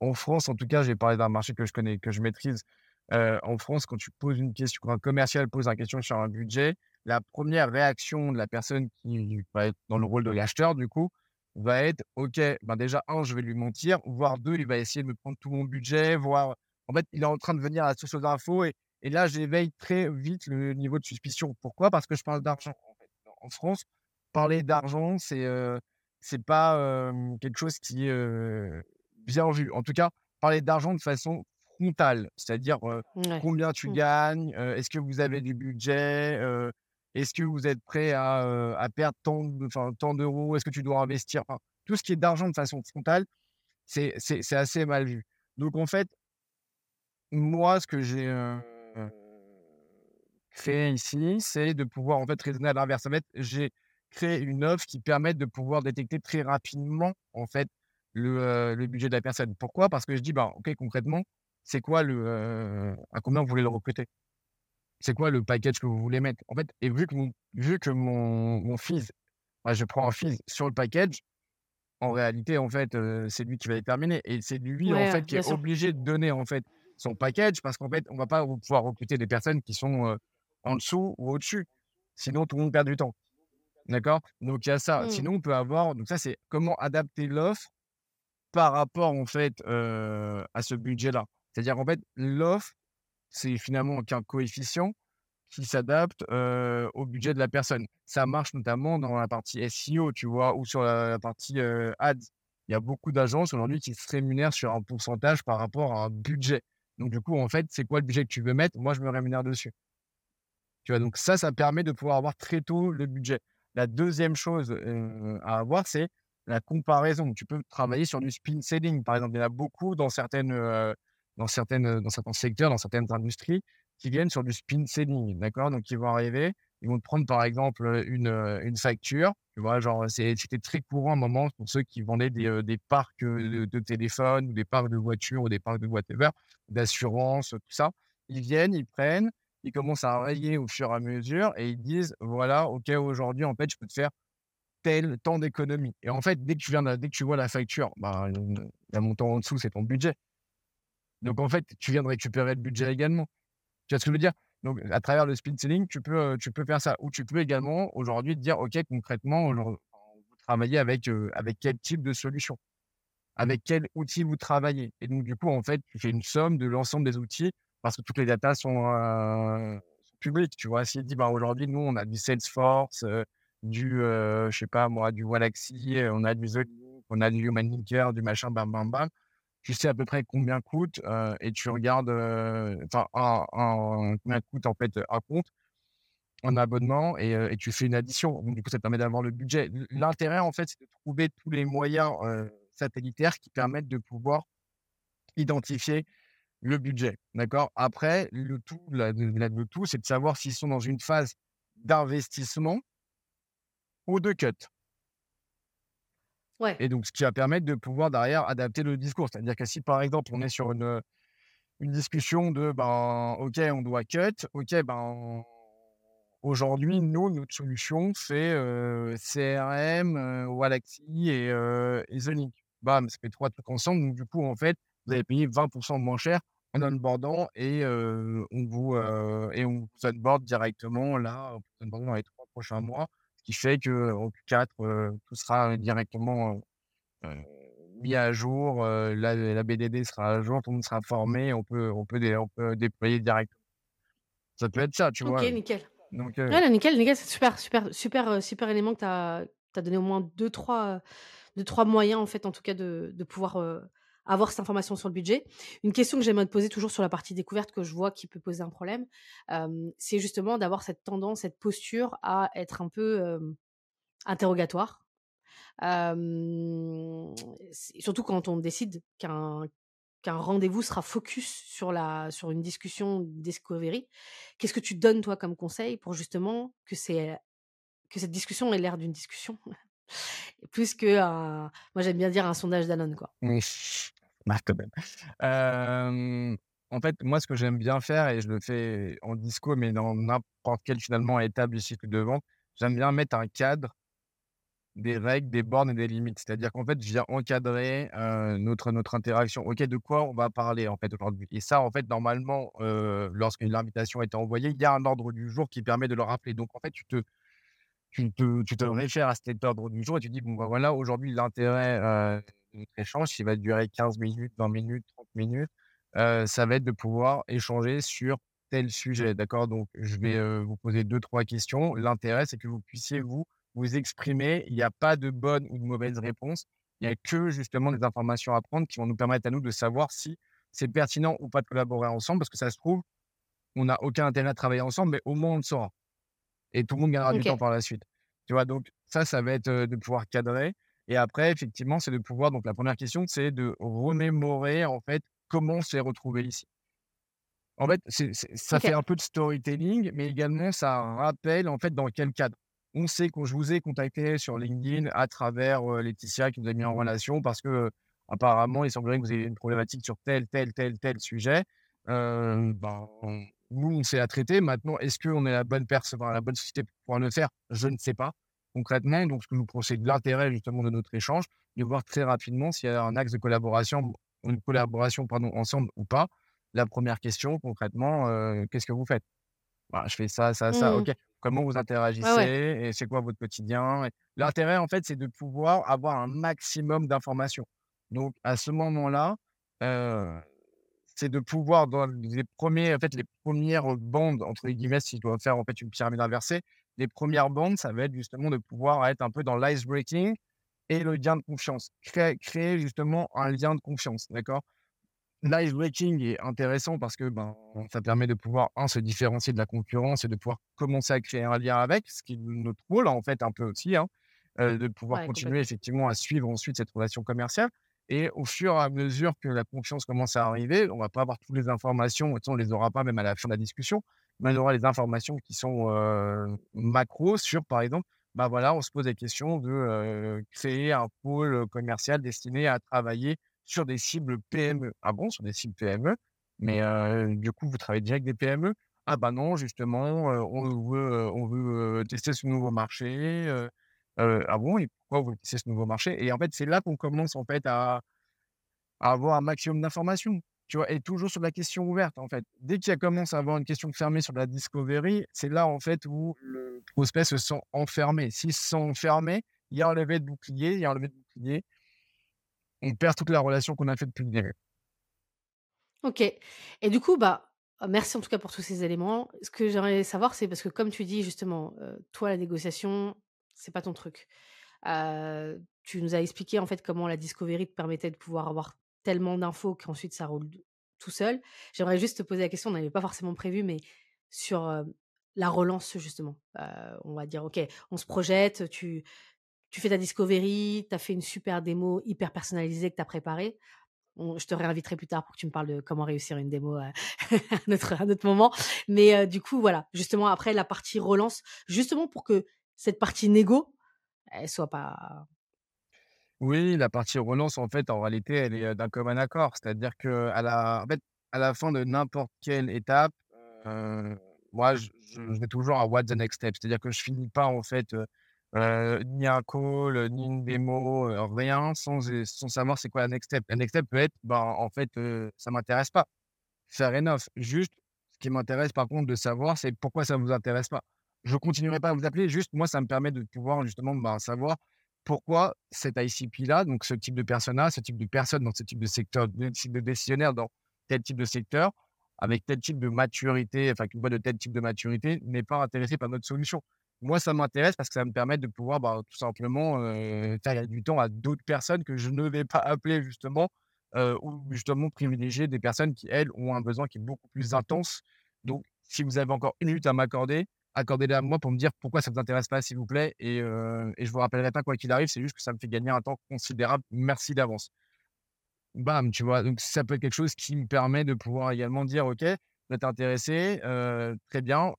en France, en tout cas, j'ai parlé d'un marché que je connais, que je maîtrise. Heu, en France, quand tu poses une question quand un commercial pose une question sur un budget, la première réaction de la personne qui va être dans le rôle de l'acheteur, du coup, va être: «OK, ben, déjà 1, je vais lui mentir, voire 2, il va essayer de me prendre tout mon budget, voire» en fait, il est en train de venir à la source d'infos et et là, j'éveille très vite le niveau de suspicion. Pourquoi? Parce que je parle d'argent, en fait. En France, parler d'argent, c'est, heu, c'est pas, quelque chose qui est, heu, bien vu. En tout cas, parler d'argent de façon frontale, c'est-à-dire, Ouais. combien tu Mmh. gagnes? Est-ce que vous avez du budget? Est-ce que vous êtes prêt à, perdre tant d'euros? Est-ce que tu dois investir? Tout ce qui est d'argent de façon frontale, c'est assez mal vu. Donc en fait, moi, ce que j'ai, heu, créé ici, c'est de pouvoir, en fait, raisonner à l'inverse. En fait, j'ai créé une offre qui permette de pouvoir détecter très rapidement, en fait, le, budget de la personne. Pourquoi? Parce que je dis: «Bah, OK, concrètement, c'est quoi le, à combien vous voulez le recruter? C'est quoi le package que vous voulez mettre?» en fait et vu que mon vu que mon mon fees, bah, je prends un fees sur le package, en réalité, en fait, c'est lui qui va déterminer et c'est lui, en Ouais, fait, qui est sûr. obligé de donner, en fait, son package parce qu'en fait, on va pas pouvoir recruter des personnes qui sont, en dessous ou au-dessus. Sinon, tout le monde perd du temps. D'accord? Donc il y a ça. Mmh. Sinon, on peut avoir donc ça, c'est comment adapter l'offre par rapport, en fait, à ce budget-là. C'est-à-dire, en fait, l'offre, c'est finalement qu'un coefficient qui s'adapte au budget de la personne. Ça marche notamment dans la partie SEO, tu vois, ou sur la, partie ads. Il y a beaucoup d'agences aujourd'hui qui se rémunèrent sur un pourcentage par rapport à un budget. Donc, du coup, en fait, c'est quoi le budget que tu veux mettre? Moi, je me rémunère dessus. Tu vois, donc ça, ça permet de pouvoir avoir très tôt le budget. La deuxième chose à avoir, c'est la comparaison. Tu peux travailler sur du spin selling, par exemple. Il y en a beaucoup dans certaines, dans certaines, dans certains secteurs, dans certaines industries, qui viennent sur du spin selling, d'accord? Donc, ils vont arriver, ils vont te prendre, par exemple, une, une facture. Tu vois, genre, c'était très courant à un moment pour ceux qui vendaient des, des parcs de, de téléphones ou des parcs de voitures ou des parcs de whatever, d'assurance, tout ça. Ils viennent, ils prennent, ils commencent à rayer au fur et à mesure et ils disent voilà, OK, aujourd'hui, en fait, je peux te faire tel temps d'économie. Et en fait, dès que tu, viens dès que tu vois la facture, bah, la montant en dessous, c'est ton budget. Donc, en fait, tu viens de récupérer le budget également. Tu vois ce que je veux dire? Donc, à travers le speed selling, tu peux, tu peux faire ça. Ou tu peux également aujourd'hui dire OK, concrètement, vous travaillez avec, avec quel type de solution? Avec quel outil vous travaillez? Et donc, du coup, en fait, tu fais une somme de l'ensemble des outils parce que toutes les datas sont, publiques. Tu vois, s'il dit, bah, aujourd'hui, nous, on a du Salesforce, du, je sais pas moi, du Wallaxy, on a du The on a du Human Linker, du machin, bam, bam, bam. Tu sais à peu près combien coûte et tu regardes, enfin, un, combien coûte en fait un compte en abonnement et, et, tu fais une addition. Donc, du coup, ça te permet d'avoir le budget. L'intérêt, en fait, c'est de trouver tous les moyens satellitaires qui permettent de pouvoir identifier le budget. D'accord? Après, le tout, le tout, c'est de savoir s'ils sont dans une phase d'investissement ou de cut. Et donc, ce qui va permettre de pouvoir derrière adapter le discours. C'est-à-dire que si par exemple, on est sur une, une discussion de ben, OK, on doit cut, OK, ben, aujourd'hui, nous, notre solution, c'est CRM, euh, et, euh, et The Link. Bam, ça fait trois trucs ensemble. Donc, du coup, en fait, vous allez payer 20% moins cher en onboardant et on vous et on vous onboard directement là, dans les trois prochains mois, ce qui fait qu'en Q4, tout sera directement mis à jour, la, la, BDD sera à jour, tout le monde sera formé, on peut, on peut, on peut déployer directement. Ça peut être ça, tu vois. Ok, nickel. Donc, ouais, nickel, nickel, c'est super, super, super, super élément que tu as, as, donné au moins deux, trois, deux, trois moyens, en fait, en tout cas, de, de pouvoir avoir cette information sur le budget. Une question que j'aimerais te poser toujours sur la partie découverte que je vois qui peut poser un problème, c'est justement d'avoir cette tendance, cette posture à être un peu interrogatoire. surtout quand on décide qu'un rendez-vous sera focus sur, la, sur une discussion discovery. Qu'est-ce que tu donnes, toi, comme conseil pour justement que cette discussion ait l'air d'une discussion? Plus que un, moi j'aime bien dire un sondage d'Anon quoi. Oui, bah, quand même. en fait, moi ce que j'aime bien faire et je le fais en disco, mais dans n'importe quelle finalement étape du cycle de vente, j'aime bien mettre un cadre, des règles, des bornes et des limites. C'est-à-dire qu'en fait, je viens encadrer notre notre interaction. Ok, de quoi on va parler en fait aujourd'hui? Et ça, en fait, normalement, lorsque l'invitation a été envoyée, il y a un ordre du jour qui permet de le rappeler. Donc en fait, tu te tu te, tu te réfères à cet ordre du jour et tu dis, bon, bah, voilà, aujourd'hui, l'intérêt de notre échange, qui va durer 15 minutes, 20 minutes, 30 minutes, ça va être de pouvoir échanger sur tel sujet. D'accord? Donc, je vais vous poser deux, trois questions. L'intérêt, c'est que vous puissiez vous, vous exprimer. Il n'y a pas de bonne ou de mauvaise réponse. Il n'y a que justement des informations à prendre qui vont nous permettre à nous de savoir si c'est pertinent ou pas de collaborer ensemble, parce que ça se trouve, on n'a aucun intérêt à travailler ensemble, mais au moins on le saura et tout le monde gagnera du temps par la suite. Tu vois, donc ça, ça va être de pouvoir cadrer. Et après, effectivement, c'est de pouvoir. Donc, la première question, c'est de remémorer en fait comment on s'est retrouvé ici. En fait, ça fait un peu de storytelling, mais également ça rappelle en fait dans quel cadre. On sait que je vous ai contacté sur LinkedIn à travers Laetitia qui nous a mis en relation parce que apparemment il semblerait que vous ayez une problématique sur tel, tel, tel, tel sujet. ben, nous, on sait à traiter. Maintenant, est-ce qu'on est la bonne personne, la bonne société pour le faire? Je ne sais pas concrètement. Donc, ce que nous procède de l'intérêt justement de notre échange, de voir très rapidement s'il y a un axe de collaboration, une collaboration pardon, ensemble ou pas. La première question, concrètement, euh, qu'est-ce que vous faites? Bah, Je fais ça, ça, ça. Mmh. OK. Comment vous interagissez? Et c'est quoi votre quotidien? L'intérêt, en fait, c'est de pouvoir avoir un maximum d'informations. Donc, à ce moment-là, euh, c'est de pouvoir dans les premiers en fait, les premières bandes entre guillemets, si je dois faire en fait une pyramide inversée, les premières bandes, ça va être justement de pouvoir être un peu dans l'ice breaking et le lien de confiance. Créer créer justement un lien de confiance, d'accord? L'ice breaking est intéressant parce que, ben, ça permet de pouvoir, un, se différencier de la concurrence et de pouvoir commencer à créer un lien avec, ce qui est notre rôle en fait un peu aussi, hein, de pouvoir Ouais, continuer effectivement à suivre ensuite cette relation commerciale et au fur et à mesure que la confiance commence à arriver, on va pas avoir toutes les informations, on les aura pas même à la fin de la discussion, mais on aura les informations qui sont, macro sur par exemple, bah, voilà, on se pose des questions de, créer un pôle, commercial destiné à travailler sur des cibles PME. Ah bon, sur des cibles PME? Mais, du coup, vous travaillez avec des PME? Ah bah non, justement, on veut, on veut, tester ce nouveau marché, heu, ah bon? Et pourquoi vous tester ce nouveau marché? Et en fait, c'est là qu'on commence en fait à avoir un maximum d'informations, tu vois? Et toujours sur la question ouverte, en fait. Dès qu'il commence à avoir une question fermée sur la discovery, c'est là, en fait, où le prospect se sent enfermé. S'il se sent enfermé, il y a un lever de bouclier, il y a un lever de bouclier, on perd toute la relation qu'on a fait depuis le début. OK et du coup, bah, heu, merci en tout cas pour tous ces éléments. Ce que j'aimerais savoir, c'est parce que comme tu dis justement, heu, toi la négociation, c'est pas ton truc. Tu nous as expliqué en fait comment la discovery te permettait de pouvoir avoir tellement d'infos qu'ensuite ça roule tout seul. J'aimerais juste te poser la question, on n'avait pas forcément prévu, mais sur, la relance justement. On va dire OK, on se projette, tu tu fais ta discovery, tu as fait une super démo hyper personnalisée que tu as préparée. Je te réinviterai plus tard pour que tu me parles de comment réussir une démo, à un autre à moment. Mais, du coup, voilà, justement après la partie relance, justement pour que cette partie négo, elle soit pas Oui, la partie relance, en fait, en réalité, elle est, d'un commun accord. C'est-à-dire qu'à la en fait, à la fin de n'importe quelle étape, moi, je vais toujours à what the next step. C'est-à-dire que je finis pas, en fait, ni un call, ni une démo, rien sans sans savoir c'est quoi la next step. La next step peut être, ben, en fait, heu, ça m'intéresse pas. Fair enough. Juste, ce qui m'intéresse par contre de savoir, c'est pourquoi ça vous intéresse pas. Je continuerai pas à vous appeler, juste moi, ça me permet de pouvoir justement, ben, savoir pourquoi cet ICP-là, donc ce type de persona, ce type de personne dans ce type de secteur, de type de décisionnaire dans tel type de secteur, avec tel type de maturité, enfin, une boîte de tel type de maturité, n'est pas intéressé par notre solution. Moi, ça m'intéresse parce que ça me permet de pouvoir, bah, tout simplement, heu, faire du temps à d'autres personnes que je ne vais pas appeler justement heu, ou justement privilégier des personnes qui, elles, ont un besoin qui est beaucoup plus intense. Donc, si vous avez encore une minute à m'accorder, accordez-la à moi pour me dire pourquoi ça ne vous intéresse pas, s'il vous plaît. Et, heu, et je vous rappellerai pas quoi qu'il arrive, c'est juste que ça me fait gagner un temps considérable. Merci d'avance. Bam, tu vois? Donc ça peut être quelque chose qui me permet de pouvoir également dire: «OK, vous êtes intéressé, heu, très bien.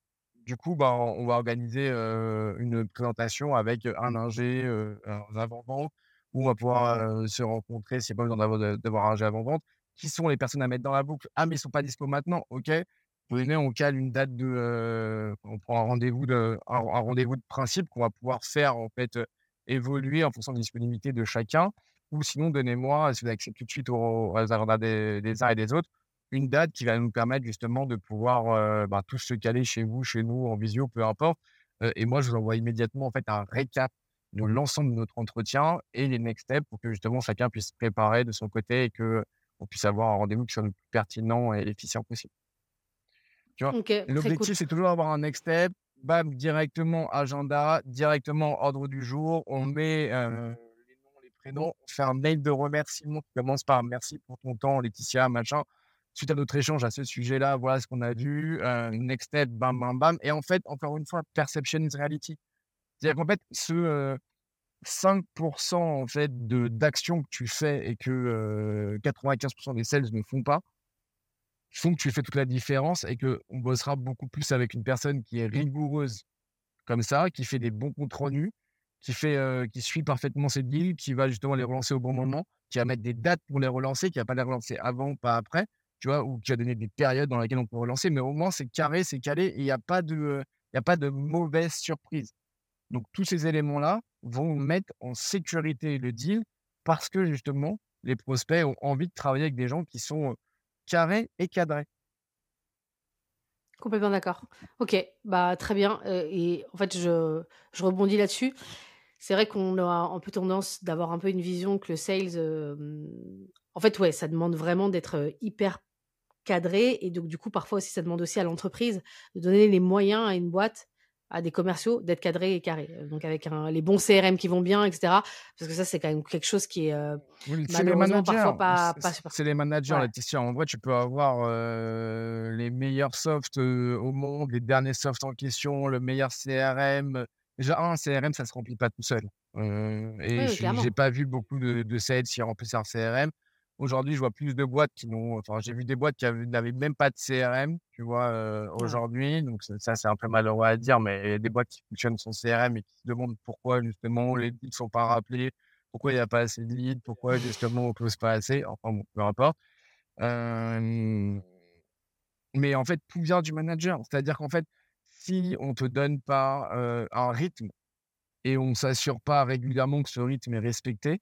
Du coup, bah, on va organiser, heu, une présentation avec, un ingé, heu, un avant-vente où on va pouvoir, se rencontrer, c'est pas besoin d'avoir un ingé avant-vente. Qui sont les personnes à mettre dans la boucle? Ah, mais ils sont pas dispo maintenant. OK. On une date de, heu, on prend un rendez-vous de un rendez-vous de principe qu'on va pouvoir faire en fait, heu, évoluer en fonction des disponibilités de chacun. Ou sinon, donnez-moi, si vous acceptez tout de suite aux agendas des uns et des autres, une date qui va nous permettre justement de pouvoir, heu, bah, tous se caler chez vous, chez nous, en visio, peu importe. Heu, et moi, je vous envoie immédiatement en fait un récap de l'ensemble de notre entretien et les next steps pour que justement chacun puisse se préparer de son côté et qu'on puisse avoir un rendez-vous qui soit le plus pertinent et efficient possible. Tu vois? OK, très cool. L'objectif, c'est toujours d'avoir un next step, bam, directement agenda, directement ordre du jour. On met, heu, les noms, les prénoms, on fait un mail de remerciement qui commence par: «Merci pour ton temps Laetitia, machin. Suite à notre échange à ce sujet-là, voilà ce qu'on a vu, heu, next step, bam, bam, bam» et en fait, encore une fois, perception is reality. C'est-à-dire qu'en fait, ce, heu, 5 en fait de d'actions que tu fais et que, heu, 95 des sales ne font pas, font que tu fais toute la différence et qu'on bossera beaucoup plus avec une personne qui est rigoureuse comme ça, qui fait des bons comptes rendus, qui fait, qui suit parfaitement ses deals, qui va justement les relancer au bon moment, qui va mettre des dates pour les relancer, qui va pas les relancer avant, pas après, tu vois? Ou qui va donner des périodes dans lesquelles on peut relancer, mais au moins c'est carré, c'est calé et il y a pas de, il y a pas de mauvaise surprise. Donc tous ces éléments-là vont mettre en sécurité le deal parce que justement, les prospects ont envie de travailler avec des gens qui sont, heu, carrés et cadrés. Complètement d'accord. OK, bah, très bien, heu et en fait, je je rebondis là-dessus. C'est vrai qu'on a un peu tendance d'avoir un peu une vision que le sales, en fait, ouais, ça demande vraiment d'être, hyper cadré. Et donc, du coup, parfois aussi, ça demande aussi à l'entreprise de donner les moyens à une boîte à des commerciaux d'être cadrés et carrés. Euh, donc avec les bons CRM qui vont bien, etc. Parce que ça, c'est quand même quelque chose qui est euh, malheureusement parfois pas, pas super. C'est les managers, ouais. Laetitia. En vrai, tu peux avoir euh, les meilleurs softs au monde, les derniers softs en question, le meilleur CRM. Déjà, un CRM, ça se remplit pas tout seul. et je j'ai pas vu beaucoup de, de sales qui remplissent un CRM. Aujourd'hui, je vois plus de boîtes qui n'ont. Enfin, j'ai vu des boîtes qui n'avaient même pas de CRM, tu vois, euh, aujourd'hui. Donc, ça, c'est un peu malheureux à dire, mais il y a des boîtes qui fonctionnent sans CRM et qui se demandent pourquoi, justement, les leads ne sont pas rappelés, pourquoi il n'y a pas assez de leads, pourquoi, justement, on ne close pas assez. Enfin, bon, peu importe. mais en fait, tout vient du manager. C'est-à-dire qu'en fait, si on ne te donne pas un rythme et on ne s'assure pas régulièrement que ce rythme est respecté,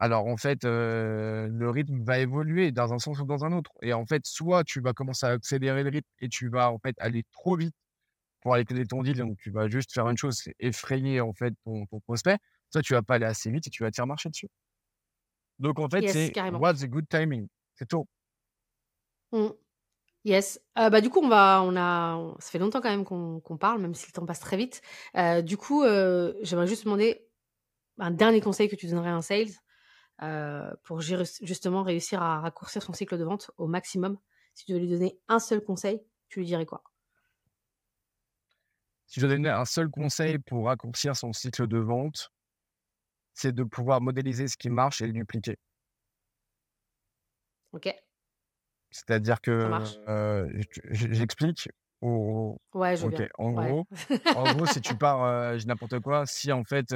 alors en fait, le rythme va évoluer dans un sens ou dans un autre. Et en fait, soit tu vas commencer à accélérer le rythme et tu vas en fait aller trop vite pour aller closer ton deal, donc tu vas juste faire une chose, c'est effrayer en fait ton, prospect. Soit tu vas pas aller assez vite et tu vas te faire marcher dessus. Donc en fait, c'est what's a good timing? C'est tout. Mmh. Yes. bah, du coup, on va, on a, ça fait longtemps quand même qu'on parle, même si le temps passe très vite. du coup, j'aimerais juste demander un dernier conseil que tu donnerais à un sales euh, pour justement réussir à raccourcir son cycle de vente au maximum. Si tu devais lui donner un seul conseil, tu lui dirais quoi? Si je donnais un seul conseil pour raccourcir son cycle de vente, c'est de pouvoir modéliser ce qui marche et le dupliquer. Ok. C'est-à-dire que euh, j'explique. Ouais, je veux En, Gros, en gros, si tu pars, euh, n'importe quoi, si en fait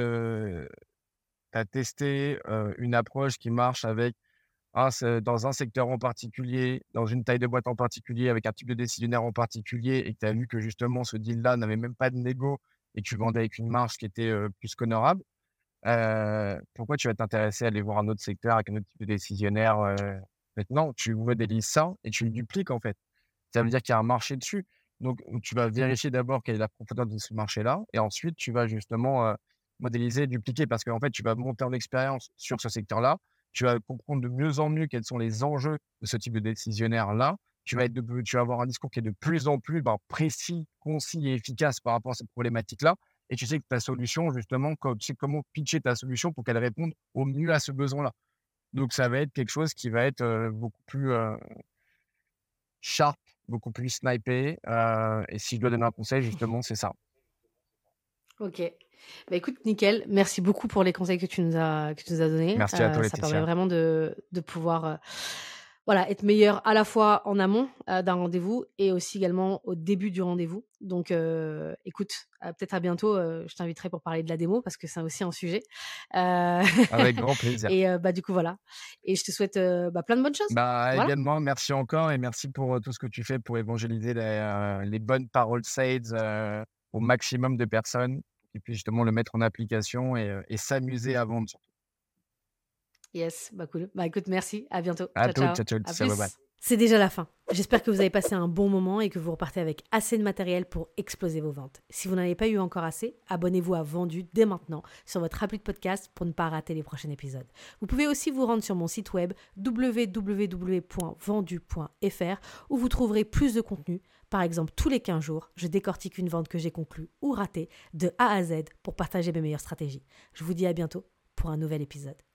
tu testé une approche qui marche avec dans un secteur en particulier, dans une taille de boîte en particulier, avec un type de décisionnaire en particulier, et que tu as vu que justement ce deal-là n'avait même pas de négo et que tu vendais avec une marge qui était plus qu'honorable, pourquoi tu vas t'intéresser à aller voir un autre secteur avec un autre type de décisionnaire Maintenant, tu modélises ça et tu le dupliques en fait. Ça veut dire qu'il y a un marché dessus. Donc, tu vas vérifier d'abord quelle est la profondeur de ce marché-là et ensuite, tu vas justement modéliser, dupliquer, parce qu'en fait, tu vas monter en expérience sur ce secteur-là, tu vas comprendre de mieux en mieux quels sont les enjeux de ce type de décisionnaire-là, tu vas, tu vas avoir un discours qui est de plus en plus ben, précis, concis et efficace par rapport à cette problématique-là, et tu sais que ta solution, justement, tu sais comment pitcher ta solution pour qu'elle réponde au mieux à ce besoin-là. Donc, ça va être quelque chose qui va être euh, beaucoup plus euh, sharp, beaucoup plus snipé. Euh, et si je dois donner un conseil, justement, c'est ça. Ok. Bah, écoute, nickel. Merci beaucoup pour les conseils que tu nous as, que tu nous as donnés. Merci à toi, euh, Ça permet vraiment de, de pouvoir euh, voilà, être meilleur à la fois en amont euh, d'un rendez-vous et aussi également au début du rendez-vous. Donc, écoute, peut-être à bientôt. je t'inviterai pour parler de la démo parce que c'est aussi un sujet. Avec grand plaisir. et bah, du coup, voilà. Et je te souhaite bah, plein de bonnes choses. Bah, Également, merci encore et merci pour tout ce que tu fais pour évangéliser les, les bonnes paroles sales au maximum de personnes et puis justement le mettre en application et, s'amuser à vendre surtout. Yes, bah cool. Bah écoute, merci. À bientôt. À ciao, ciao. ciao, ciao C'est déjà la fin. J'espère que vous avez passé un bon moment et que vous repartez avec assez de matériel pour exploser vos ventes. Si vous n'en avez pas eu encore assez, abonnez-vous à Vendu dès maintenant sur votre appli de podcast pour ne pas rater les prochains épisodes. Vous pouvez aussi vous rendre sur mon site web www.vendu.fr où vous trouverez plus de contenu par exemple, tous les 15 jours, je décortique une vente que j'ai conclue ou ratée de A à Z pour partager mes meilleures stratégies. Je vous dis à bientôt pour un nouvel épisode.